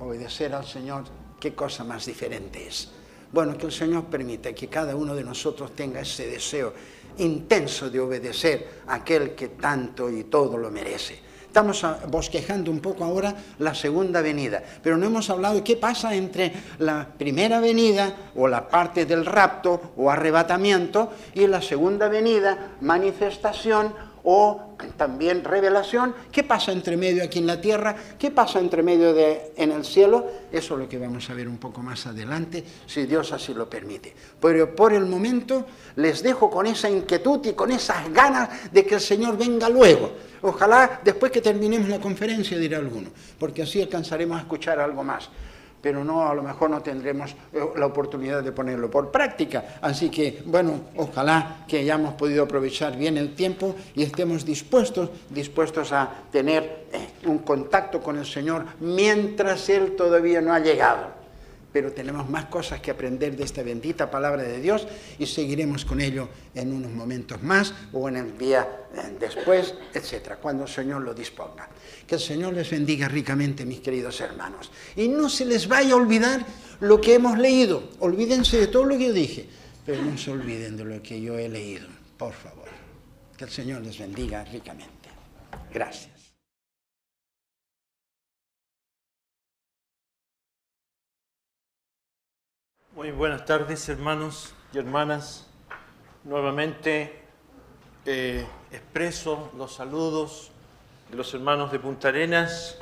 obedecer al Señor, qué cosa más diferente es. Bueno, que el Señor permita que cada uno de nosotros tenga ese deseo intenso de obedecer a aquel que tanto y todo lo merece. Estamos bosquejando un poco ahora la segunda venida, pero no hemos hablado de qué pasa entre la primera venida o la parte del rapto o arrebatamiento y la segunda venida, manifestación o también revelación. ¿Qué pasa entre medio aquí en la tierra? ¿Qué pasa entre medio de, en el cielo? Eso es lo que vamos a ver un poco más adelante, si Dios así lo permite. Pero por el momento les dejo con esa inquietud y con esas ganas de que el Señor venga luego. Ojalá después que terminemos la conferencia, dirá alguno, porque así alcanzaremos a escuchar algo más pero no, a lo mejor no tendremos eh, la oportunidad de ponerlo por práctica. Así que, bueno, ojalá que hayamos podido aprovechar bien el tiempo y estemos dispuestos, dispuestos a tener eh, un contacto con el Señor mientras Él todavía no ha llegado pero tenemos más cosas que aprender de esta bendita palabra de Dios y seguiremos con ello en unos momentos más o en el día eh, después, etcétera, cuando el Señor lo disponga. Que el Señor les bendiga ricamente, mis queridos hermanos. Y no se les vaya a olvidar lo que hemos leído. Olvídense de todo lo que yo dije, pero no se olviden de lo que yo he leído, por favor. Que el Señor les bendiga ricamente. Gracias. Muy buenas tardes, hermanos y hermanas. Nuevamente eh, expreso los saludos de los hermanos de Punta Arenas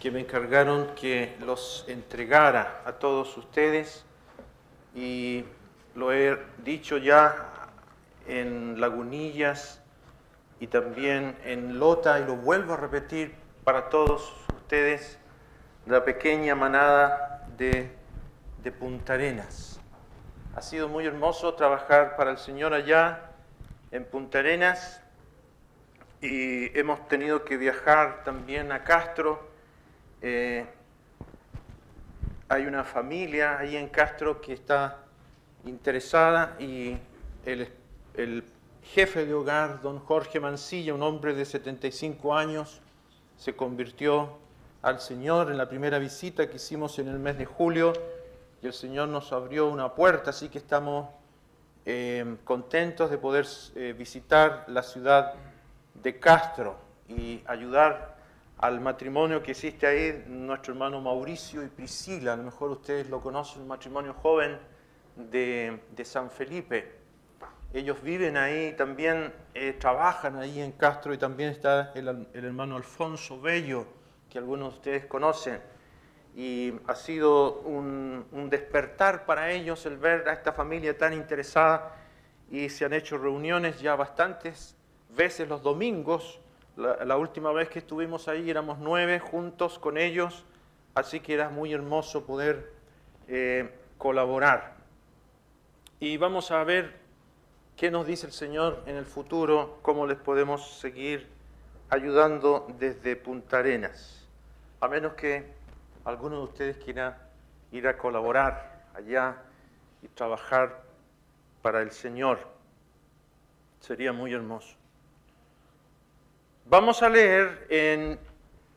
que me encargaron que los entregara a todos ustedes y lo he dicho ya en Lagunillas y también en Lota y lo vuelvo a repetir para todos ustedes, la pequeña manada de de Punta Arenas. Ha sido muy hermoso trabajar para el Señor allá en Punta Arenas y hemos tenido que viajar también a Castro. Eh, hay una familia ahí en Castro que está interesada y el, el jefe de hogar, don Jorge Mancilla, un hombre de 75 años, se convirtió al Señor en la primera visita que hicimos en el mes de julio y el Señor nos abrió una puerta, así que estamos eh, contentos de poder eh, visitar la ciudad de Castro y ayudar al matrimonio que existe ahí, nuestro hermano Mauricio y Priscila, a lo mejor ustedes lo conocen, un matrimonio joven de, San Felipe. Ellos viven ahí, también eh, trabajan ahí en Castro y también está el, el hermano Alfonso Bello, que algunos de ustedes conocen y ha sido un, despertar para ellos el ver a esta familia tan interesada y se han hecho reuniones ya bastantes veces los domingos. La, última vez que estuvimos ahí éramos nueve juntos con ellos, así que era muy hermoso poder eh, colaborar. Y vamos a ver qué nos dice el Señor en el futuro, cómo les podemos seguir ayudando desde Punta Arenas. A menos que alguno de ustedes quiera ir a colaborar allá y trabajar para el Señor. Sería muy hermoso. Vamos a leer en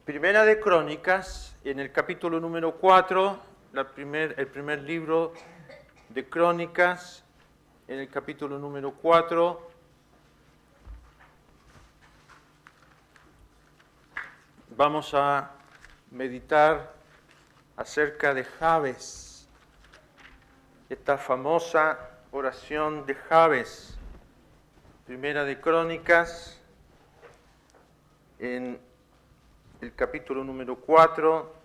Primera de Crónicas, en el capítulo número 4, la primer, el primer libro de Crónicas, en el capítulo número 4. Vamos a meditar acerca de Javes, esta famosa oración de Javes, primera de Crónicas, en el capítulo número 4,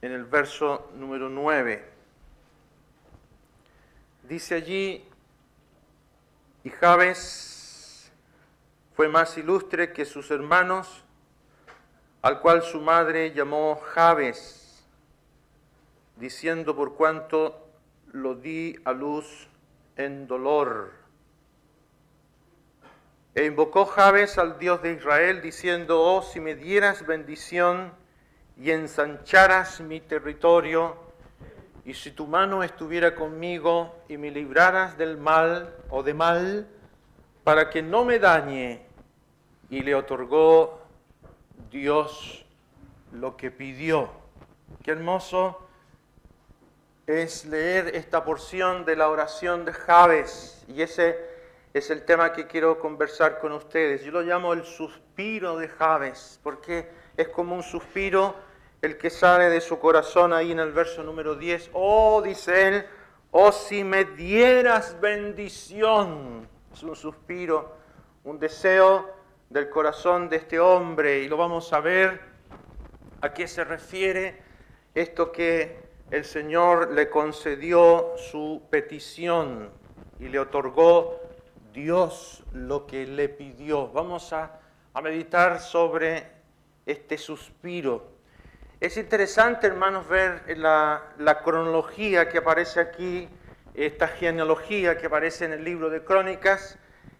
en el verso número 9. Dice allí, y Javes fue más ilustre que sus hermanos, al cual su madre llamó Javes, diciendo por cuanto lo di a luz en dolor. E invocó Javes al Dios de Israel, diciendo, oh, si me dieras bendición y ensancharas mi territorio, y si tu mano estuviera conmigo y me libraras del mal o de mal, para que no me dañe, y le otorgó Dios lo que pidió. Qué hermoso es leer esta porción de la oración de Javes y ese es el tema que quiero conversar con ustedes. Yo lo llamo el suspiro de Javes porque es como un suspiro el que sale de su corazón ahí en el verso número 10. Oh, dice él, oh si me dieras bendición es un suspiro, un deseo del corazón de este hombre y lo vamos a ver a qué se refiere esto que el Señor le concedió su petición y le otorgó Dios lo que le pidió. Vamos a, meditar sobre este suspiro. Es interesante, hermanos, ver la, la cronología que aparece aquí, esta genealogía que aparece en el libro de Crónicas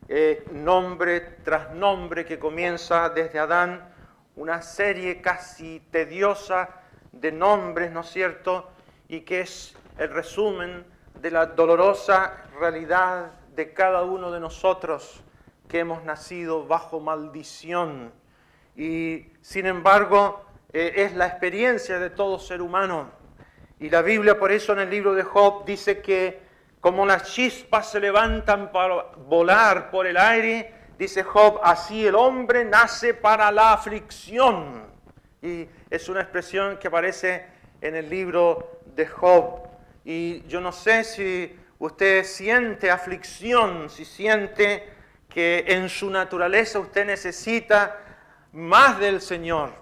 eh, nombre tras nombre que comienza desde Adán, una serie casi tediosa de nombres, ¿no es cierto? Y que es el resumen de la dolorosa realidad de cada uno de nosotros que hemos nacido bajo maldición. Y sin embargo, eh, es la experiencia de todo ser humano. Y la Biblia por eso en el libro de Job dice que como las chispas se levantan para volar por el aire, dice Job, así el hombre nace para la aflicción. Y es una expresión que aparece en el libro de Job. Y yo no sé si usted siente aflicción, si siente que en su naturaleza usted necesita más del Señor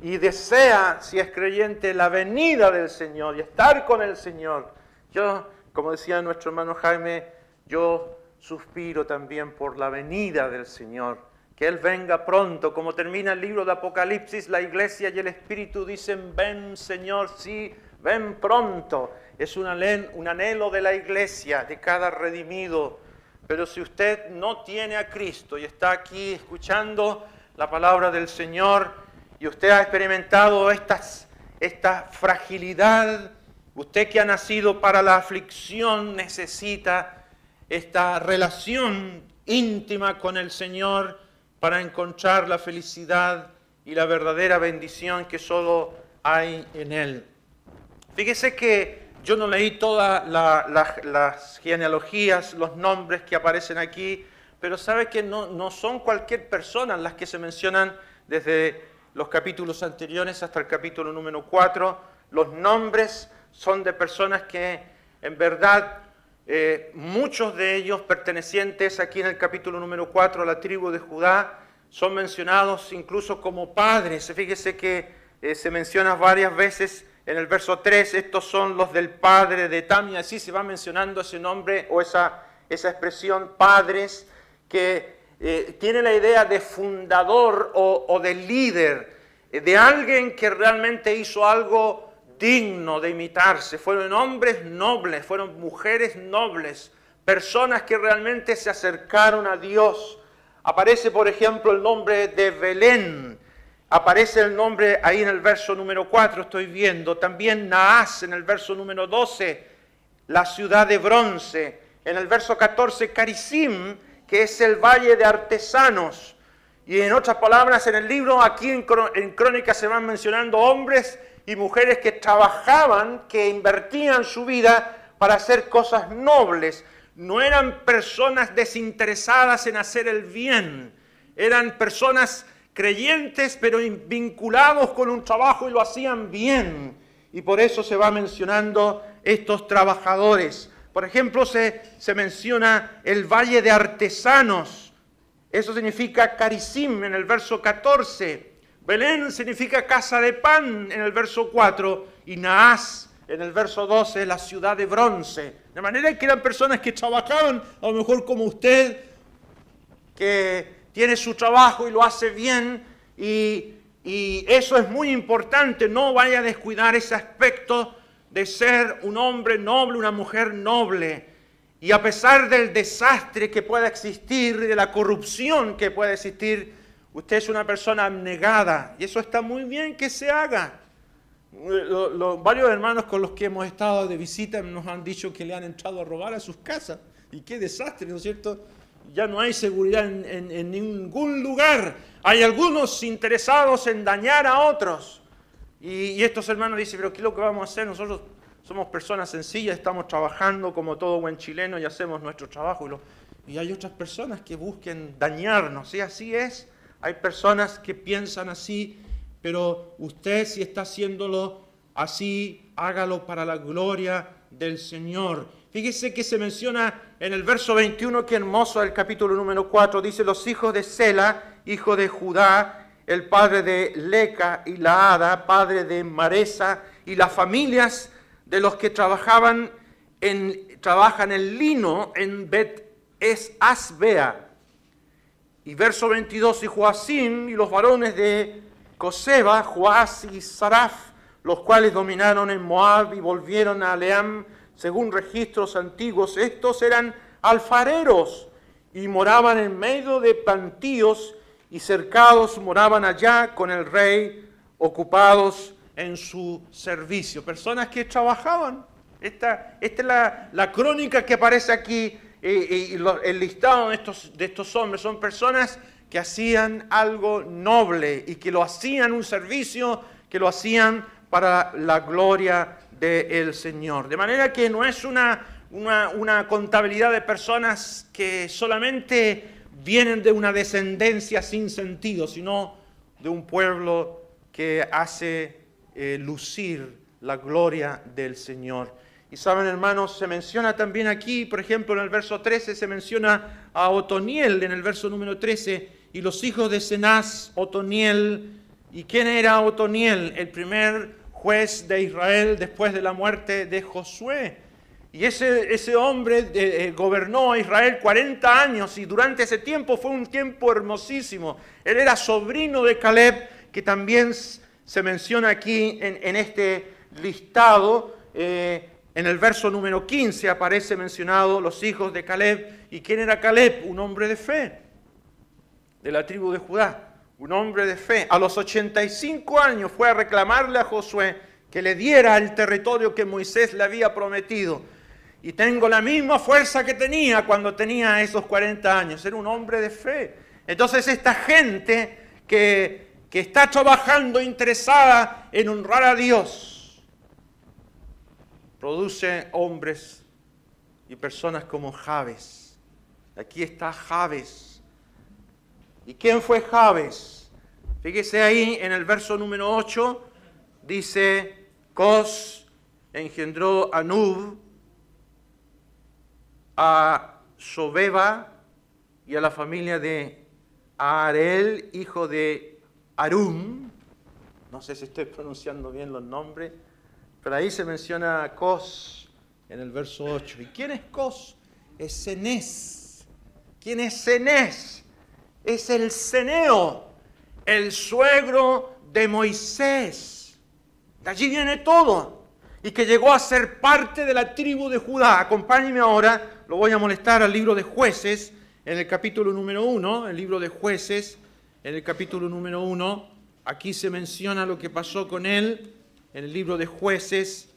y desea, si es creyente, la venida del Señor y estar con el Señor. Yo como decía nuestro hermano Jaime, yo suspiro también por la venida del Señor, que Él venga pronto. Como termina el libro de Apocalipsis, la iglesia y el Espíritu dicen, ven Señor, sí, ven pronto. Es un anhelo de la iglesia, de cada redimido. Pero si usted no tiene a Cristo y está aquí escuchando la palabra del Señor y usted ha experimentado estas, esta fragilidad, Usted que ha nacido para la aflicción necesita esta relación íntima con el Señor para encontrar la felicidad y la verdadera bendición que solo hay en Él. Fíjese que yo no leí todas las genealogías, los nombres que aparecen aquí, pero sabe que no, no son cualquier persona las que se mencionan desde los capítulos anteriores hasta el capítulo número 4. Los nombres son de personas que en verdad eh, muchos de ellos pertenecientes aquí en el capítulo número 4 a la tribu de Judá son mencionados incluso como padres. Fíjese que eh, se menciona varias veces en el verso 3, estos son los del padre de Tamia, así se va mencionando ese nombre o esa, esa expresión padres que eh, tiene la idea de fundador o, o de líder, de alguien que realmente hizo algo digno de imitarse. Fueron hombres nobles, fueron mujeres nobles, personas que realmente se acercaron a Dios. Aparece, por ejemplo, el nombre de Belén. Aparece el nombre ahí en el verso número 4, estoy viendo. También Naas en el verso número 12, la ciudad de bronce. En el verso 14, Carisim, que es el valle de artesanos. Y en otras palabras, en el libro, aquí en, Crónicas se van mencionando hombres y mujeres que trabajaban, que invertían su vida para hacer cosas nobles. No eran personas desinteresadas en hacer el bien, eran personas creyentes pero vinculados con un trabajo y lo hacían bien. Y por eso se va mencionando estos trabajadores. Por ejemplo, se, se menciona el Valle de Artesanos. Eso significa Carisim en el verso 14. Belén significa casa de pan en el verso 4 y Naas en el verso 12, la ciudad de bronce. De manera que eran personas que trabajaban, a lo mejor como usted, que tiene su trabajo y lo hace bien, y, eso es muy importante. No vaya a descuidar ese aspecto de ser un hombre noble, una mujer noble. Y a pesar del desastre que pueda existir, de la corrupción que pueda existir, Usted es una persona abnegada y eso está muy bien que se haga. varios hermanos con los que hemos estado de visita nos han dicho que le han entrado a robar a sus casas. Y qué desastre, ¿no es cierto? Ya no hay seguridad en, ningún lugar. Hay algunos interesados en dañar a otros. Y, estos hermanos dicen, pero ¿qué es lo que vamos a hacer? Nosotros somos personas sencillas, estamos trabajando como todo buen chileno y hacemos nuestro trabajo. Y, y hay otras personas que busquen dañarnos. Y así es. Hay personas que piensan así, pero usted si está haciéndolo así, hágalo para la gloria del Señor. Fíjese que se menciona en el verso 21, que hermoso el capítulo número 4, dice los hijos de Sela, hijo de Judá, el padre de Leca y Laada, padre de Maresa, y las familias de los que trabajaban en, trabajan el lino en Bet es Asbea. Y verso 22, y Joacim y los varones de Coseba, Joás y Saraf, los cuales dominaron en Moab y volvieron a Aleam, según registros antiguos. Estos eran alfareros y moraban en medio de plantíos y cercados moraban allá con el rey, ocupados en su servicio. Personas que trabajaban. Esta, esta es la, crónica que aparece aquí, y el listado de estos, de estos hombres. Son personas que hacían algo noble y que lo hacían un servicio, que lo hacían para la gloria del Señor. De manera que no es una, una, contabilidad de personas que solamente vienen de una descendencia sin sentido, sino de un pueblo que hace eh, lucir la gloria del Señor. Y saben, hermanos, se menciona también aquí, por ejemplo, en el verso 13 se menciona a Otoniel, en el verso número 13, y los hijos de Cenaz, Otoniel. ¿Y quién era Otoniel? El primer juez de Israel después de la muerte de Josué. Y ese, ese hombre eh, eh, gobernó a Israel 40 años y durante ese tiempo fue un tiempo hermosísimo. Él era sobrino de Caleb, que también se menciona aquí en, este listado. Eh, en el verso número 15 aparece mencionado los hijos de Caleb. ¿Y quién era Caleb? Un hombre de fe, de la tribu de Judá. Un hombre de fe. A los 85 años fue a reclamarle a Josué que le diera el territorio que Moisés le había prometido y tengo la misma fuerza que tenía cuando tenía esos 40 años. Era un hombre de fe. Entonces esta gente que, que está trabajando interesada en honrar a Dios, produce hombres y personas como Javes. Aquí está Javes. ¿Y quién fue Javes? Fíjese ahí en el verso número 8, dice, Cos engendró a Nub, a Sobeba y a la familia de Arel, hijo de Arum. No sé si estoy pronunciando bien los nombres, pero ahí se menciona Cos en el verso 8. ¿Y quién es Cos? Es Cenés. ¿Quién es Cenés? Es el Ceneo, el suegro de Moisés. De allí viene todo y que llegó a ser parte de la tribu de Judá. Acompáñenme ahora, lo voy a molestar al libro de jueces, en el capítulo número uno, el libro de jueces, en el capítulo número uno, aquí se menciona lo que pasó con él, en el libro de jueces,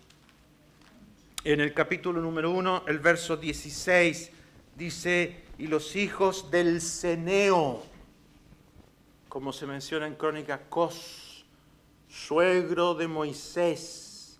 en el capítulo número uno, el verso 16, dice, y los hijos del Ceneo, como se menciona en Crónica Cos, suegro de Moisés,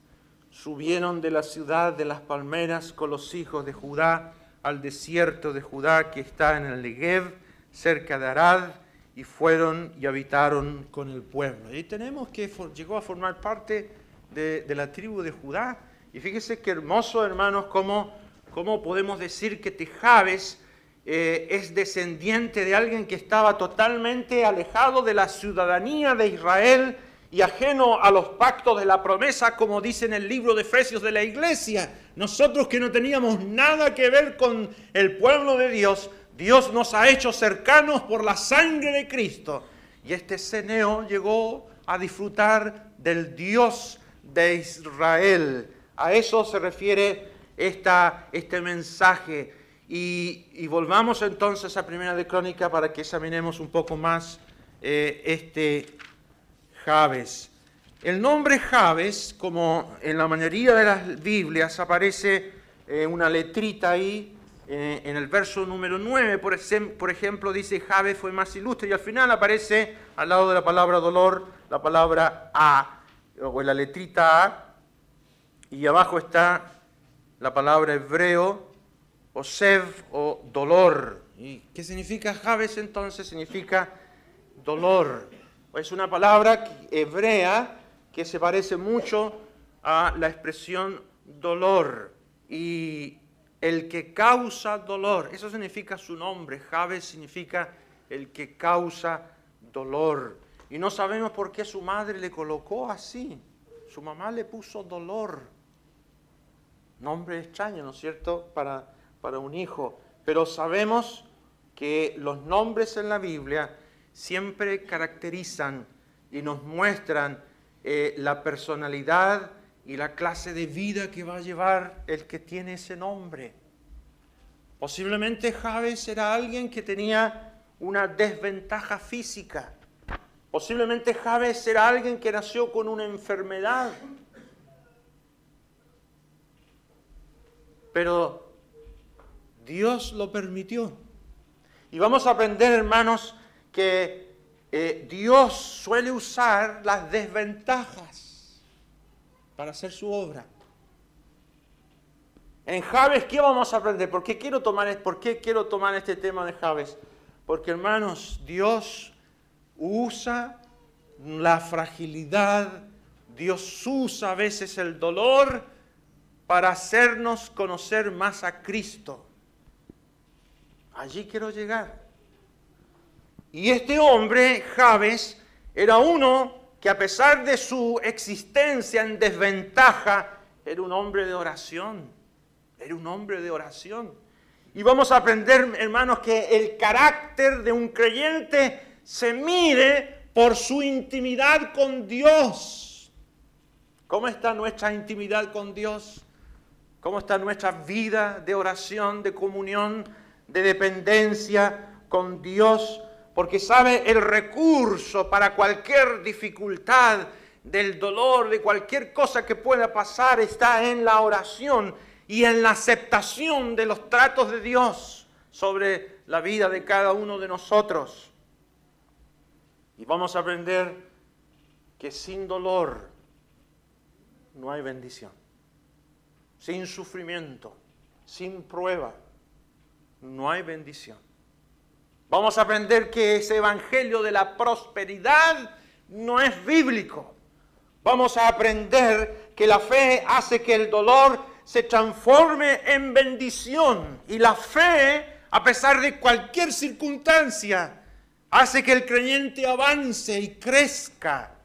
subieron de la ciudad de las palmeras con los hijos de Judá al desierto de Judá que está en el Negev, cerca de Arad, y fueron y habitaron con el pueblo. Y tenemos que llegó a formar parte de, la tribu de Judá. Y fíjese qué hermoso, hermanos, cómo, cómo podemos decir que Tejabes eh, es descendiente de alguien que estaba totalmente alejado de la ciudadanía de Israel y ajeno a los pactos de la promesa, como dice en el libro de Efesios de la iglesia. Nosotros que no teníamos nada que ver con el pueblo de Dios, Dios nos ha hecho cercanos por la sangre de Cristo. Y este Ceneo llegó a disfrutar del Dios de Israel. A eso se refiere esta, este mensaje. Y, volvamos entonces a Primera de Crónica para que examinemos un poco más eh, este Javes. El nombre Javes, como en la mayoría de las Biblias, aparece eh, una letrita ahí, eh, en el verso número 9, por, por ejemplo, dice Javes fue más ilustre, y al final aparece al lado de la palabra dolor la palabra A, o la letrita A, y abajo está la palabra hebreo, o sev, o dolor. ¿Y qué significa Javes entonces? Significa dolor. Es una palabra hebrea que se parece mucho a la expresión dolor. Y el que causa dolor. Eso significa su nombre. Jabes significa el que causa dolor. Y no sabemos por qué su madre le colocó así. Su mamá le puso dolor. Nombre extraño, ¿no es cierto?, para, para un hijo. Pero sabemos que los nombres en la Biblia siempre caracterizan y nos muestran eh, la personalidad y la clase de vida que va a llevar el que tiene ese nombre. Posiblemente Javes era alguien que tenía una desventaja física. Posiblemente Javes era alguien que nació con una enfermedad. Pero Dios lo permitió. Y vamos a aprender, hermanos, que eh, Dios suele usar las desventajas para hacer su obra. En Javes, ¿qué vamos a aprender? ¿Por qué quiero tomar, por qué quiero tomar este tema de Javes? Porque, hermanos, Dios usa la fragilidad, Dios usa a veces el dolor para hacernos conocer más a Cristo. Allí quiero llegar. Y este hombre, Javes, era uno que a pesar de su existencia en desventaja, era un hombre de oración. Era un hombre de oración. Y vamos a aprender, hermanos, que el carácter de un creyente se mide por su intimidad con Dios. ¿Cómo está nuestra intimidad con Dios? ¿Cómo está nuestra vida de oración, de comunión, de dependencia con Dios? porque sabe el recurso para cualquier dificultad, del dolor, de cualquier cosa que pueda pasar, está en la oración y en la aceptación de los tratos de Dios sobre la vida de cada uno de nosotros. Y vamos a aprender que sin dolor no hay bendición, sin sufrimiento, sin prueba, no hay bendición. Vamos a aprender que ese evangelio de la prosperidad no es bíblico. Vamos a aprender que la fe hace que el dolor se transforme en bendición. Y la fe, a pesar de cualquier circunstancia, hace que el creyente avance y crezca,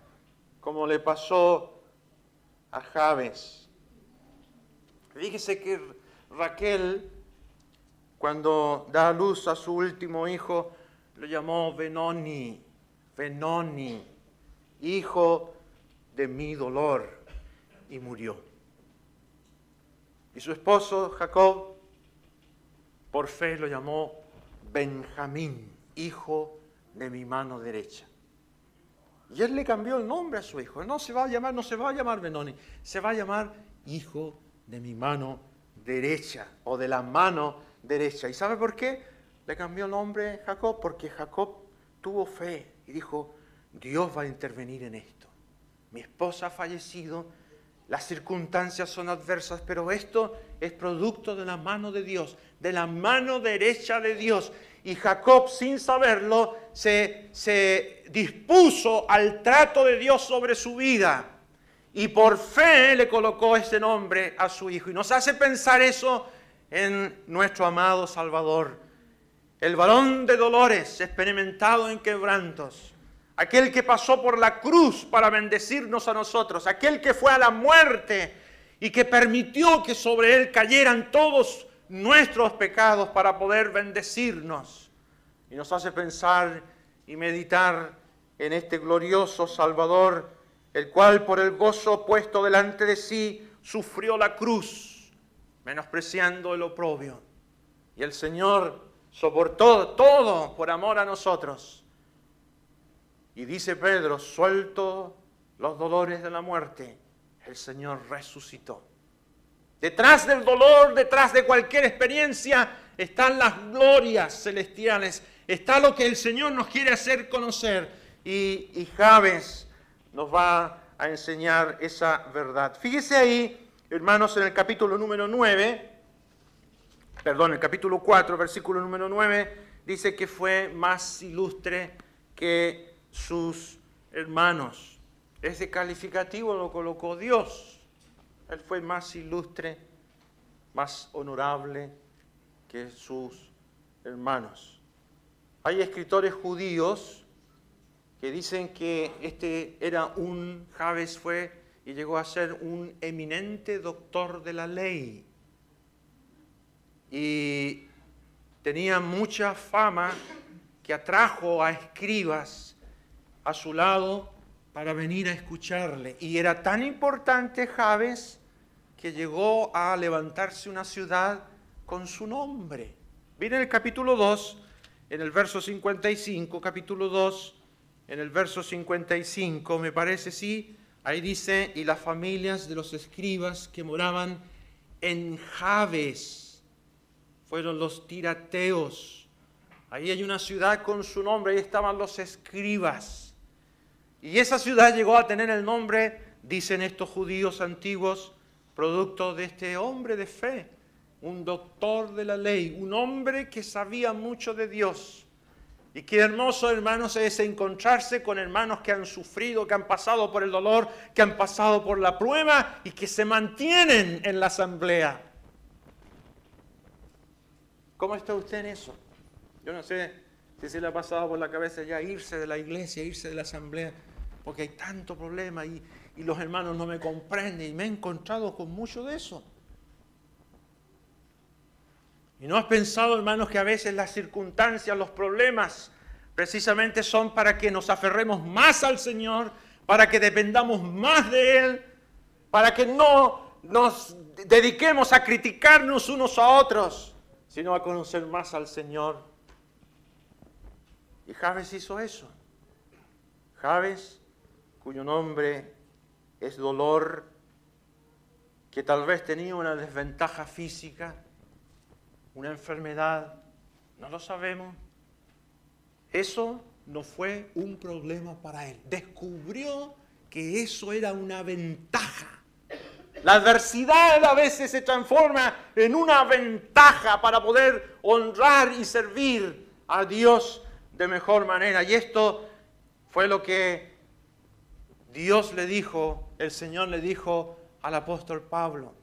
como le pasó a Javes. Fíjese que Raquel cuando da luz a su último hijo, lo llamó Benoni, Benoni, hijo de mi dolor, y murió. Y su esposo Jacob, por fe, lo llamó Benjamín, hijo de mi mano derecha. Y él le cambió el nombre a su hijo. No se va a llamar, no se va a llamar Benoni, se va a llamar hijo de mi mano derecha o de la mano derecha. ¿Y sabe por qué? Le cambió el nombre Jacob, porque Jacob tuvo fe y dijo, Dios va a intervenir en esto. Mi esposa ha fallecido, las circunstancias son adversas, pero esto es producto de la mano de Dios, de la mano derecha de Dios. Y Jacob, sin saberlo, se, se dispuso al trato de Dios sobre su vida. Y por fe le colocó ese nombre a su hijo. Y nos hace pensar eso en nuestro amado Salvador, el varón de dolores, experimentado en quebrantos, aquel que pasó por la cruz para bendecirnos a nosotros, aquel que fue a la muerte y que permitió que sobre él cayeran todos nuestros pecados para poder bendecirnos. Y nos hace pensar y meditar en este glorioso Salvador, el cual por el gozo puesto delante de sí sufrió la cruz menospreciando el oprobio. Y el Señor soportó todo por amor a nosotros. Y dice Pedro, suelto los dolores de la muerte, el Señor resucitó. Detrás del dolor, detrás de cualquier experiencia, están las glorias celestiales, está lo que el Señor nos quiere hacer conocer. Y, y Javes nos va a enseñar esa verdad. Fíjese ahí Hermanos, en el capítulo número 9, perdón, el capítulo 4, versículo número 9, dice que fue más ilustre que sus hermanos. Ese calificativo lo colocó Dios. Él fue más ilustre más honorable que sus hermanos. Hay escritores judíos que dicen que este era un, Javes fue y llegó a ser un eminente doctor de la ley. Y tenía mucha fama que atrajo a escribas a su lado para venir a escucharle. Y era tan importante Javes que llegó a levantarse una ciudad con su nombre. Miren el capítulo 2, en el verso 55, capítulo 2, en el verso 55, me parece, sí, ahí dice, y las familias de los escribas que moraban en Javes fueron los tirateos. Ahí hay una ciudad con su nombre, ahí estaban los escribas. Y esa ciudad llegó a tener el nombre, dicen estos judíos antiguos, producto de este hombre de fe, un doctor de la ley, un hombre que sabía mucho de Dios. Y qué hermoso, hermanos, es encontrarse con hermanos que han sufrido, que han pasado por el dolor, que han pasado por la prueba y que se mantienen en la asamblea. ¿Cómo está usted en eso? Yo no sé si se le ha pasado por la cabeza ya irse de la iglesia, irse de la asamblea, porque hay tanto problema y, y los hermanos no me comprenden y me he encontrado con mucho de eso. ¿Y no has pensado, hermanos, que a veces las circunstancias, los problemas, precisamente son para que nos aferremos más al Señor, para que dependamos más de Él, para que no nos dediquemos a criticarnos unos a otros, sino a conocer más al Señor? Y Javes hizo eso. Javes, cuyo nombre es dolor, que tal vez tenía una desventaja física, una enfermedad, no lo sabemos. Eso no fue un problema para él. Descubrió que eso era una ventaja. La adversidad a veces se transforma en una ventaja para poder honrar y servir a Dios de mejor manera. Y esto fue lo que Dios le dijo, el Señor le dijo al apóstol Pablo.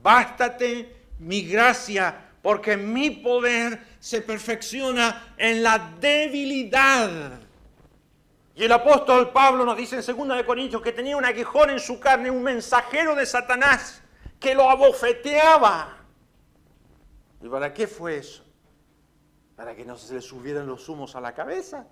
Bástate mi gracia porque mi poder se perfecciona en la debilidad. Y el apóstol Pablo nos dice en 2 de Corintios que tenía un aguijón en su carne, un mensajero de Satanás que lo abofeteaba. ¿Y para qué fue eso? Para que no se le subieran los humos a la cabeza.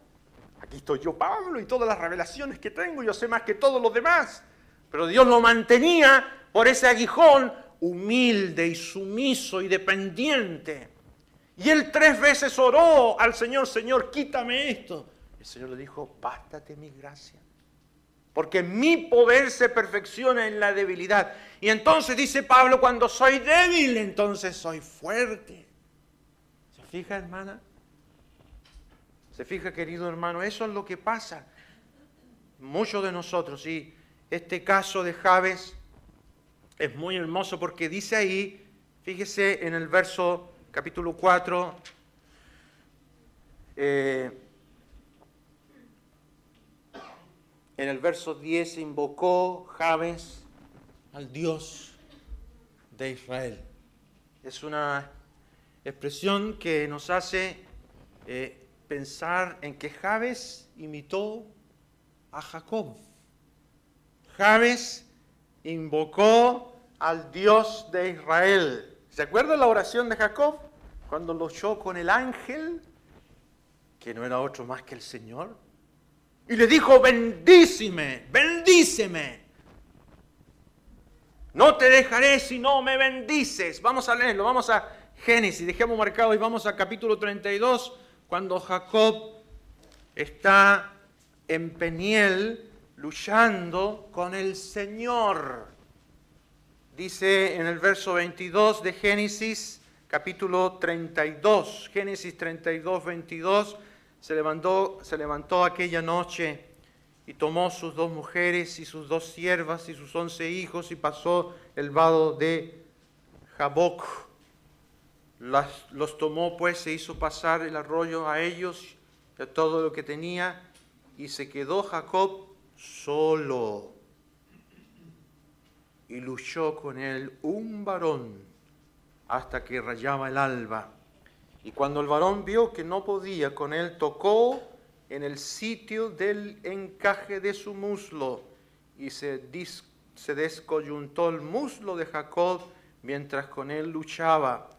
Aquí estoy yo, Pablo, y todas las revelaciones que tengo, yo sé más que todos los demás. Pero Dios lo mantenía por ese aguijón humilde y sumiso y dependiente. Y él tres veces oró al Señor, Señor, quítame esto. El Señor le dijo, bástate mi gracia. Porque mi poder se perfecciona en la debilidad. Y entonces dice Pablo, cuando soy débil, entonces soy fuerte. ¿Se fija, hermana? ¿Se fija, querido hermano? Eso es lo que pasa. Muchos de nosotros, y este caso de Javes es muy hermoso porque dice ahí, fíjese en el verso capítulo 4, eh, en el verso 10 invocó Javes al Dios de Israel. Es una expresión que nos hace eh, pensar en que Javes imitó a Jacob. Javes invocó al Dios de Israel. ¿Se acuerdan la oración de Jacob cuando luchó con el ángel, que no era otro más que el Señor? Y le dijo, bendíceme, bendíceme. No te dejaré si no me bendices. Vamos a leerlo, vamos a Génesis, dejemos marcado y vamos a capítulo 32, cuando Jacob está en Peniel luchando con el Señor. Dice en el verso 22 de Génesis, capítulo 32, Génesis 32, 22, se levantó, se levantó aquella noche y tomó sus dos mujeres y sus dos siervas y sus once hijos y pasó el vado de Jaboc. los tomó pues, se hizo pasar el arroyo a ellos, a todo lo que tenía, y se quedó Jacob solo y luchó con él un varón hasta que rayaba el alba. Y cuando el varón vio que no podía con él, tocó en el sitio del encaje de su muslo y se, se descoyuntó el muslo de Jacob mientras con él luchaba.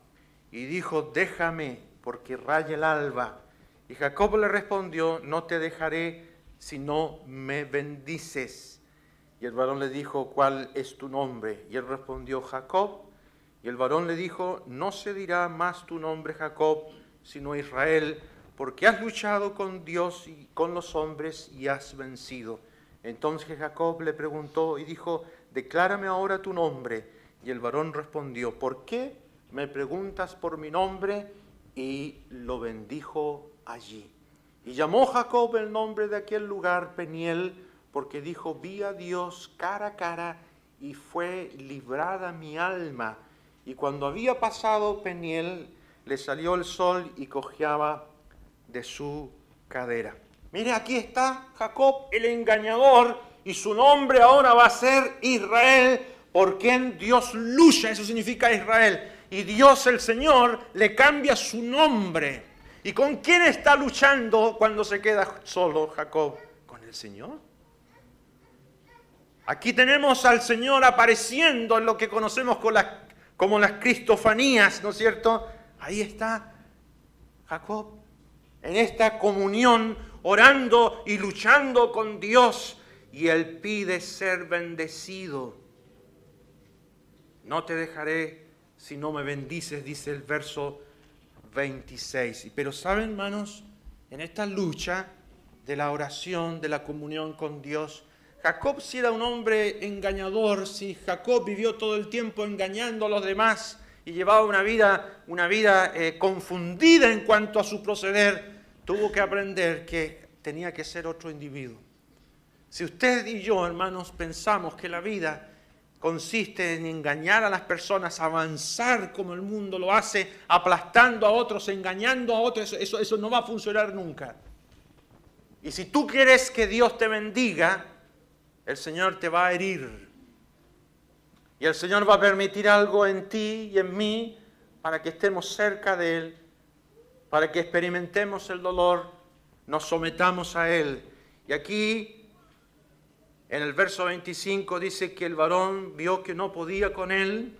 Y dijo, déjame, porque raya el alba. Y Jacob le respondió, no te dejaré si no me bendices. Y el varón le dijo, ¿cuál es tu nombre? Y él respondió, Jacob. Y el varón le dijo, no se dirá más tu nombre Jacob, sino Israel, porque has luchado con Dios y con los hombres y has vencido. Entonces Jacob le preguntó y dijo, declárame ahora tu nombre. Y el varón respondió, ¿por qué me preguntas por mi nombre? Y lo bendijo allí. Y llamó Jacob el nombre de aquel lugar Peniel, porque dijo, vi a Dios cara a cara y fue librada mi alma. Y cuando había pasado Peniel, le salió el sol y cojeaba de su cadera. Mire, aquí está Jacob el engañador y su nombre ahora va a ser Israel, por quien Dios lucha, eso significa Israel. Y Dios el Señor le cambia su nombre. ¿Y con quién está luchando cuando se queda solo Jacob? Con el Señor. Aquí tenemos al Señor apareciendo en lo que conocemos como las cristofanías, ¿no es cierto? Ahí está Jacob, en esta comunión, orando y luchando con Dios. Y él pide ser bendecido. No te dejaré si no me bendices, dice el verso 26. Pero saben, hermanos, en esta lucha de la oración, de la comunión con Dios, Jacob si era un hombre engañador, si Jacob vivió todo el tiempo engañando a los demás y llevaba una vida, una vida eh, confundida en cuanto a su proceder, tuvo que aprender que tenía que ser otro individuo. Si usted y yo, hermanos, pensamos que la vida consiste en engañar a las personas, avanzar como el mundo lo hace, aplastando a otros, engañando a otros, eso, no va a funcionar nunca. Y si tú quieres que Dios te bendiga, el Señor te va a herir. Y el Señor va a permitir algo en ti y en mí para que estemos cerca de Él, para que experimentemos el dolor, nos sometamos a Él. Y aquí, en el verso 25, dice que el varón vio que no podía con Él,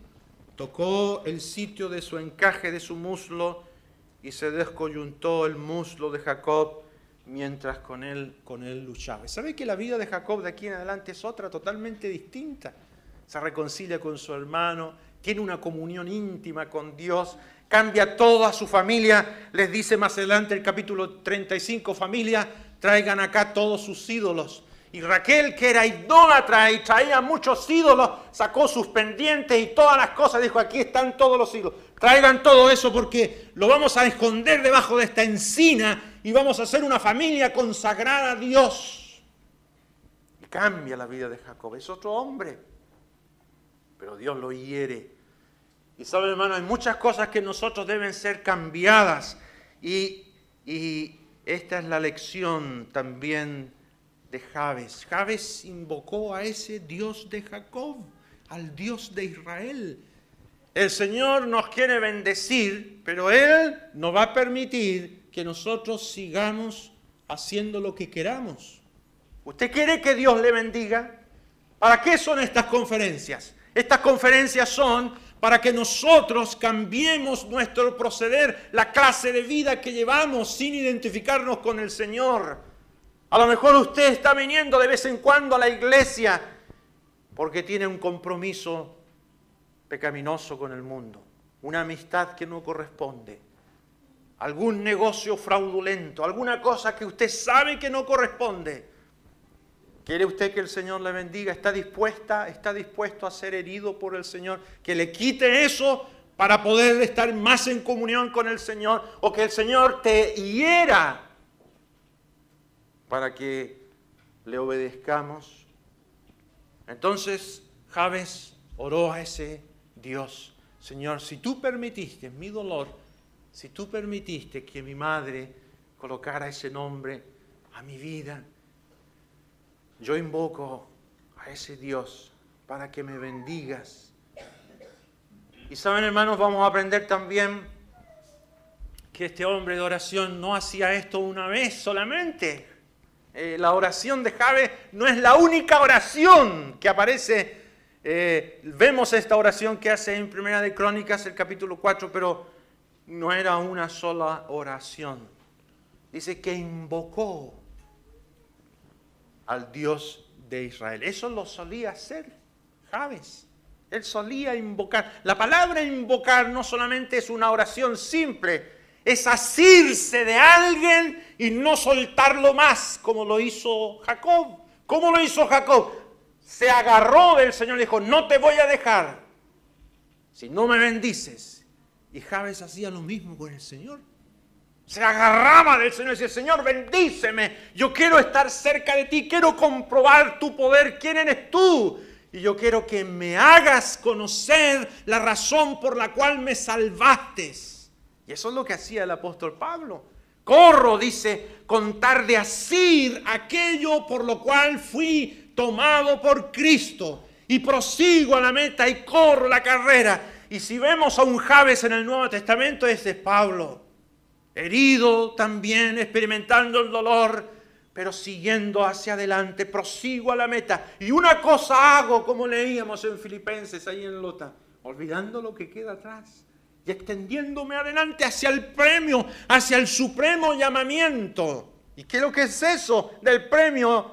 tocó el sitio de su encaje de su muslo y se descoyuntó el muslo de Jacob mientras con él, con él luchaba. ¿Sabe que la vida de Jacob de aquí en adelante es otra totalmente distinta? Se reconcilia con su hermano, tiene una comunión íntima con Dios, cambia toda su familia, les dice más adelante el capítulo 35, familia, traigan acá todos sus ídolos. Y Raquel, que era idólatra y traía muchos ídolos, sacó sus pendientes y todas las cosas, dijo, aquí están todos los ídolos. Traigan todo eso porque lo vamos a esconder debajo de esta encina y vamos a ser una familia consagrada a Dios. Y cambia la vida de Jacob. Es otro hombre, pero Dios lo hiere. Y saben, hermano, hay muchas cosas que nosotros deben ser cambiadas. Y, y esta es la lección también de Javes. Javes invocó a ese Dios de Jacob, al Dios de Israel. El Señor nos quiere bendecir, pero Él no va a permitir que nosotros sigamos haciendo lo que queramos. ¿Usted quiere que Dios le bendiga? ¿Para qué son estas conferencias? Estas conferencias son para que nosotros cambiemos nuestro proceder, la clase de vida que llevamos sin identificarnos con el Señor. A lo mejor usted está viniendo de vez en cuando a la iglesia porque tiene un compromiso pecaminoso con el mundo, una amistad que no corresponde algún negocio fraudulento, alguna cosa que usted sabe que no corresponde. ¿Quiere usted que el Señor le bendiga? ¿Está dispuesta, está dispuesto a ser herido por el Señor? Que le quite eso para poder estar más en comunión con el Señor o que el Señor te hiera para que le obedezcamos. Entonces Javes oró a ese Dios, Señor, si tú permitiste mi dolor, si tú permitiste que mi madre colocara ese nombre a mi vida, yo invoco a ese Dios para que me bendigas. Y saben, hermanos, vamos a aprender también que este hombre de oración no hacía esto una vez solamente. Eh, la oración de Jabe no es la única oración que aparece. Eh, vemos esta oración que hace en Primera de Crónicas, el capítulo 4, pero no era una sola oración. Dice que invocó al Dios de Israel. Eso lo solía hacer Jabes. Él solía invocar. La palabra invocar no solamente es una oración simple, es asirse de alguien y no soltarlo más, como lo hizo Jacob. ¿Cómo lo hizo Jacob? Se agarró del Señor y dijo, no te voy a dejar si no me bendices. Y Jabes hacía lo mismo con el Señor. Se agarraba del Señor y decía, Señor, bendíceme. Yo quiero estar cerca de ti, quiero comprobar tu poder. ¿Quién eres tú? Y yo quiero que me hagas conocer la razón por la cual me salvaste. Y eso es lo que hacía el apóstol Pablo. Corro, dice, contar de asir aquello por lo cual fui tomado por Cristo. Y prosigo a la meta y corro la carrera. Y si vemos a un Javes en el Nuevo Testamento, ese es Pablo. Herido también, experimentando el dolor, pero siguiendo hacia adelante, prosigo a la meta. Y una cosa hago, como leíamos en Filipenses, ahí en Lota, olvidando lo que queda atrás y extendiéndome adelante hacia el premio, hacia el supremo llamamiento. ¿Y qué es lo que es eso del premio?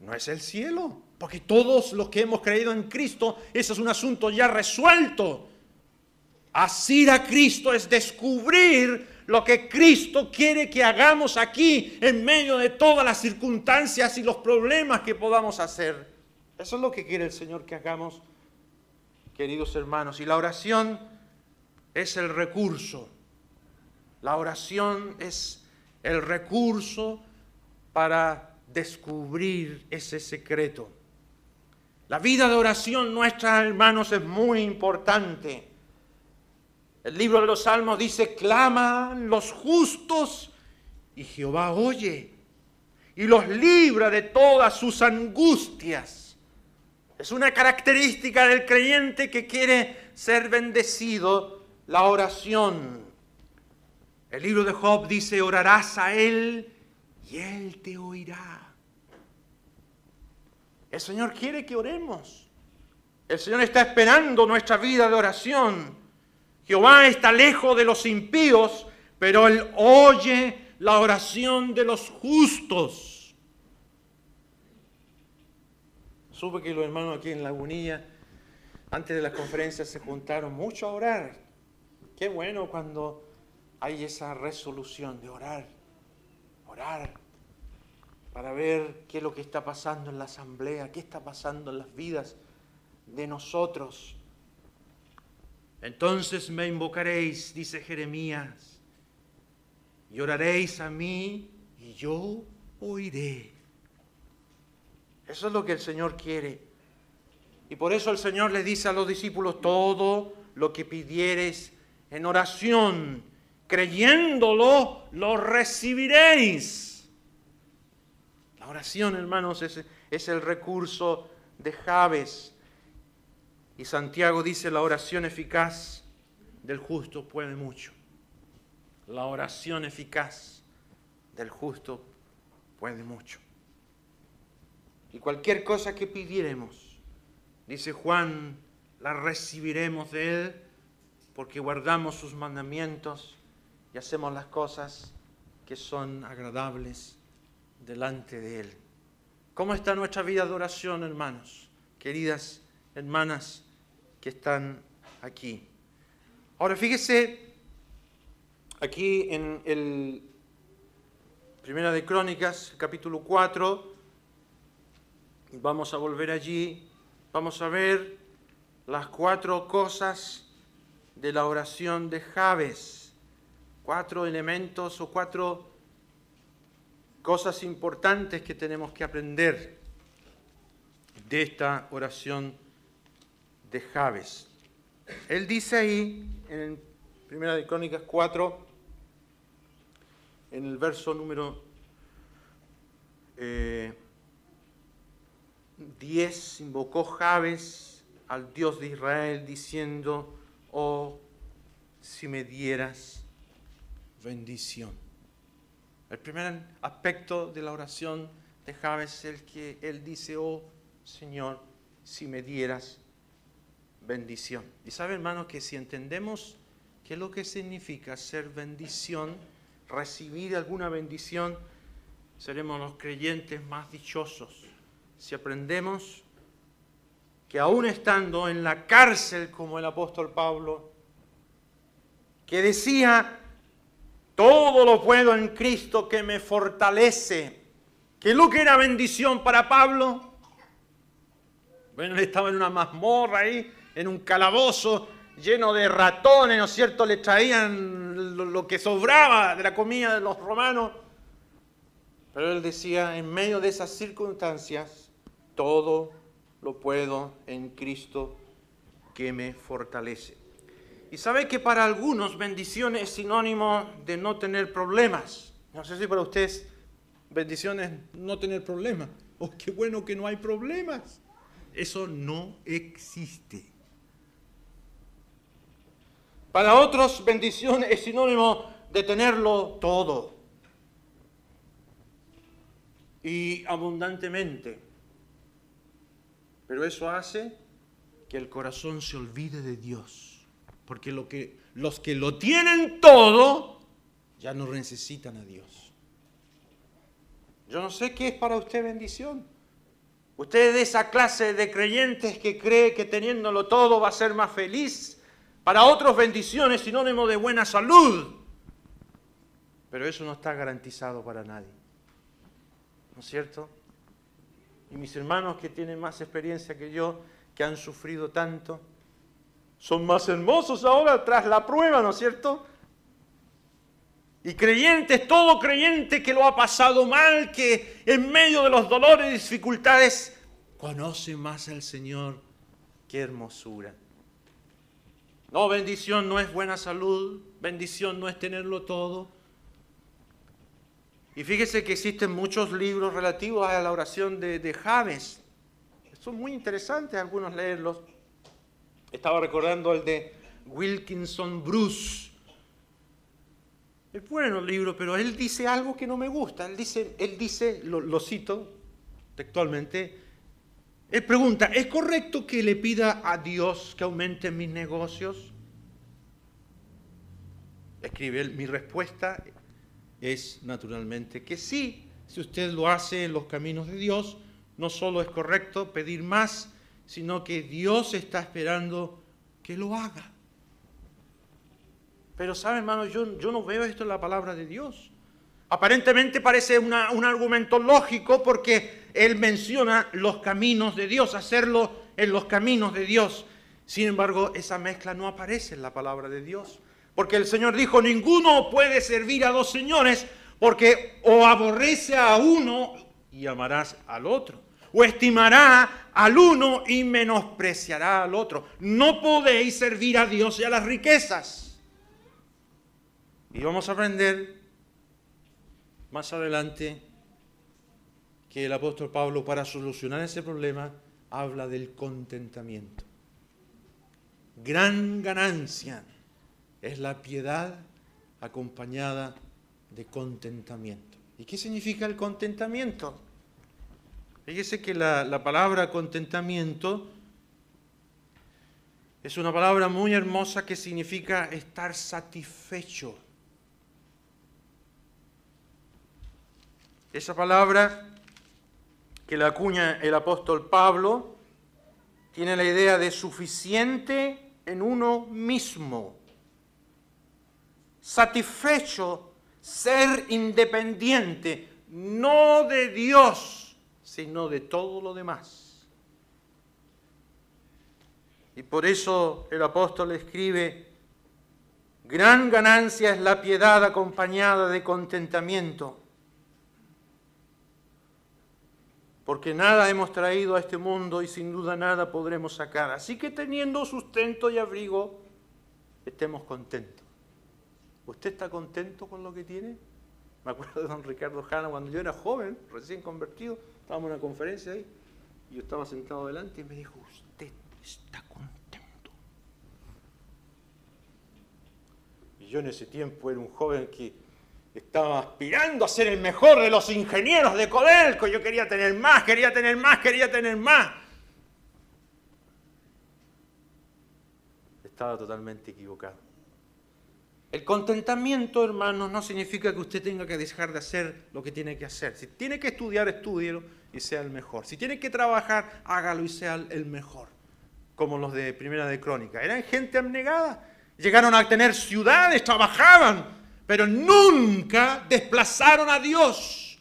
No es el cielo, porque todos los que hemos creído en Cristo, ese es un asunto ya resuelto. Asir a Cristo es descubrir lo que Cristo quiere que hagamos aquí en medio de todas las circunstancias y los problemas que podamos hacer. Eso es lo que quiere el Señor que hagamos, queridos hermanos. Y la oración es el recurso. La oración es el recurso para descubrir ese secreto. La vida de oración nuestra, hermanos, es muy importante. El libro de los Salmos dice, claman los justos y Jehová oye y los libra de todas sus angustias. Es una característica del creyente que quiere ser bendecido la oración. El libro de Job dice, orarás a Él y Él te oirá. El Señor quiere que oremos. El Señor está esperando nuestra vida de oración. Jehová está lejos de los impíos, pero Él oye la oración de los justos. Supe que los hermanos aquí en Lagunilla, antes de las conferencias, se juntaron mucho a orar. Qué bueno cuando hay esa resolución de orar, orar, para ver qué es lo que está pasando en la asamblea, qué está pasando en las vidas de nosotros. Entonces me invocaréis, dice Jeremías, y oraréis a mí y yo oiré. Eso es lo que el Señor quiere. Y por eso el Señor le dice a los discípulos, todo lo que pidieres en oración, creyéndolo, lo recibiréis. La oración, hermanos, es, es el recurso de Javes. Y Santiago dice, la oración eficaz del justo puede mucho. La oración eficaz del justo puede mucho. Y cualquier cosa que pidiéramos, dice Juan, la recibiremos de Él porque guardamos sus mandamientos y hacemos las cosas que son agradables delante de Él. ¿Cómo está nuestra vida de oración, hermanos? Queridas hermanas que están aquí. Ahora fíjese aquí en el Primera de Crónicas, capítulo 4, vamos a volver allí, vamos a ver las cuatro cosas de la oración de Javes. Cuatro elementos o cuatro cosas importantes que tenemos que aprender de esta oración de Javes. Él dice ahí, en Primera de Crónicas 4, en el verso número 10, eh, invocó Javes al Dios de Israel diciendo, oh, si me dieras bendición. El primer aspecto de la oración de Javes es el que él dice, oh Señor, si me dieras bendición. Y sabe hermano que si entendemos qué es lo que significa ser bendición, recibir alguna bendición, seremos los creyentes más dichosos. Si aprendemos que aún estando en la cárcel como el apóstol Pablo, que decía, todo lo puedo en Cristo que me fortalece, que lo que era bendición para Pablo, bueno, él estaba en una mazmorra ahí, en un calabozo lleno de ratones, ¿no es cierto? Le traían lo, que sobraba de la comida de los romanos. Pero él decía, en medio de esas circunstancias, todo lo puedo en Cristo que me fortalece. Y sabe que para algunos bendición es sinónimo de no tener problemas. No sé si para ustedes bendición es no tener problemas. Oh, qué bueno que no hay problemas. Eso no existe. Para otros, bendición es sinónimo de tenerlo todo y abundantemente. Pero eso hace que el corazón se olvide de Dios. Porque lo que, los que lo tienen todo ya no necesitan a Dios. Yo no sé qué es para usted bendición. Usted es de esa clase de creyentes que cree que teniéndolo todo va a ser más feliz para otros bendiciones, sinónimo de buena salud. Pero eso no está garantizado para nadie. ¿No es cierto? Y mis hermanos que tienen más experiencia que yo, que han sufrido tanto, son más hermosos ahora tras la prueba, ¿no es cierto? Y creyentes, todo creyente que lo ha pasado mal, que en medio de los dolores y dificultades, conoce más al Señor. Qué hermosura. No, bendición no es buena salud, bendición no es tenerlo todo. Y fíjese que existen muchos libros relativos a la oración de, Javes. Son muy interesantes algunos leerlos. Estaba recordando el de Wilkinson Bruce. Es bueno el libro, pero él dice algo que no me gusta. Él dice, él dice lo, cito textualmente, él pregunta, ¿es correcto que le pida a Dios que aumente mis negocios? Escribe mi respuesta es naturalmente que sí. Si usted lo hace en los caminos de Dios, no solo es correcto pedir más, sino que Dios está esperando que lo haga. Pero sabe, hermano, yo, yo no veo esto en la palabra de Dios. Aparentemente parece un argumento lógico porque él menciona los caminos de Dios, hacerlo en los caminos de Dios. Sin embargo, esa mezcla no aparece en la palabra de Dios. Porque el Señor dijo, ninguno puede servir a dos señores porque o aborrece a uno y amarás al otro, o estimará al uno y menospreciará al otro. No podéis servir a Dios y a las riquezas. Y vamos a aprender más adelante que el apóstol Pablo para solucionar ese problema habla del contentamiento. Gran ganancia es la piedad acompañada de contentamiento. ¿Y qué significa el contentamiento? Fíjese que la, la palabra contentamiento es una palabra muy hermosa que significa estar satisfecho Esa palabra que la acuña el apóstol Pablo tiene la idea de suficiente en uno mismo, satisfecho, ser independiente, no de Dios, sino de todo lo demás. Y por eso el apóstol escribe, gran ganancia es la piedad acompañada de contentamiento porque nada hemos traído a este mundo y sin duda nada podremos sacar. Así que teniendo sustento y abrigo, estemos contentos. ¿Usted está contento con lo que tiene? Me acuerdo de don Ricardo Jana cuando yo era joven, recién convertido, estábamos en una conferencia ahí, y yo estaba sentado delante y me dijo, usted está contento. Y yo en ese tiempo era un joven que estaba aspirando a ser el mejor de los ingenieros de Codelco. Yo quería tener más, quería tener más, quería tener más. Estaba totalmente equivocado. El contentamiento, hermanos, no significa que usted tenga que dejar de hacer lo que tiene que hacer. Si tiene que estudiar, estúdielo y sea el mejor. Si tiene que trabajar, hágalo y sea el mejor. Como los de Primera de Crónica. Eran gente abnegada. Llegaron a tener ciudades, trabajaban, pero nunca desplazaron a Dios.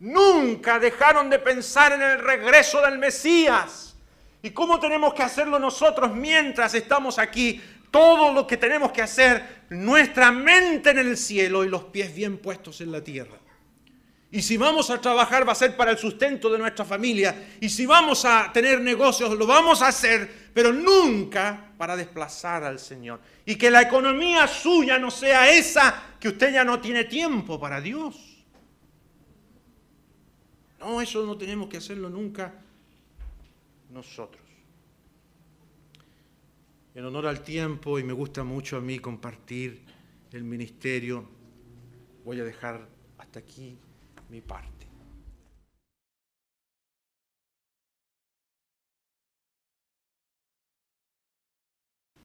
Nunca dejaron de pensar en el regreso del Mesías. ¿Y cómo tenemos que hacerlo nosotros mientras estamos aquí? Todo lo que tenemos que hacer, nuestra mente en el cielo y los pies bien puestos en la tierra. Y si vamos a trabajar va a ser para el sustento de nuestra familia. Y si vamos a tener negocios, lo vamos a hacer, pero nunca para desplazar al Señor. Y que la economía suya no sea esa que usted ya no tiene tiempo para Dios. No, eso no tenemos que hacerlo nunca nosotros en honor al tiempo y me gusta mucho a mí compartir el ministerio, voy a dejar hasta aquí mi parte.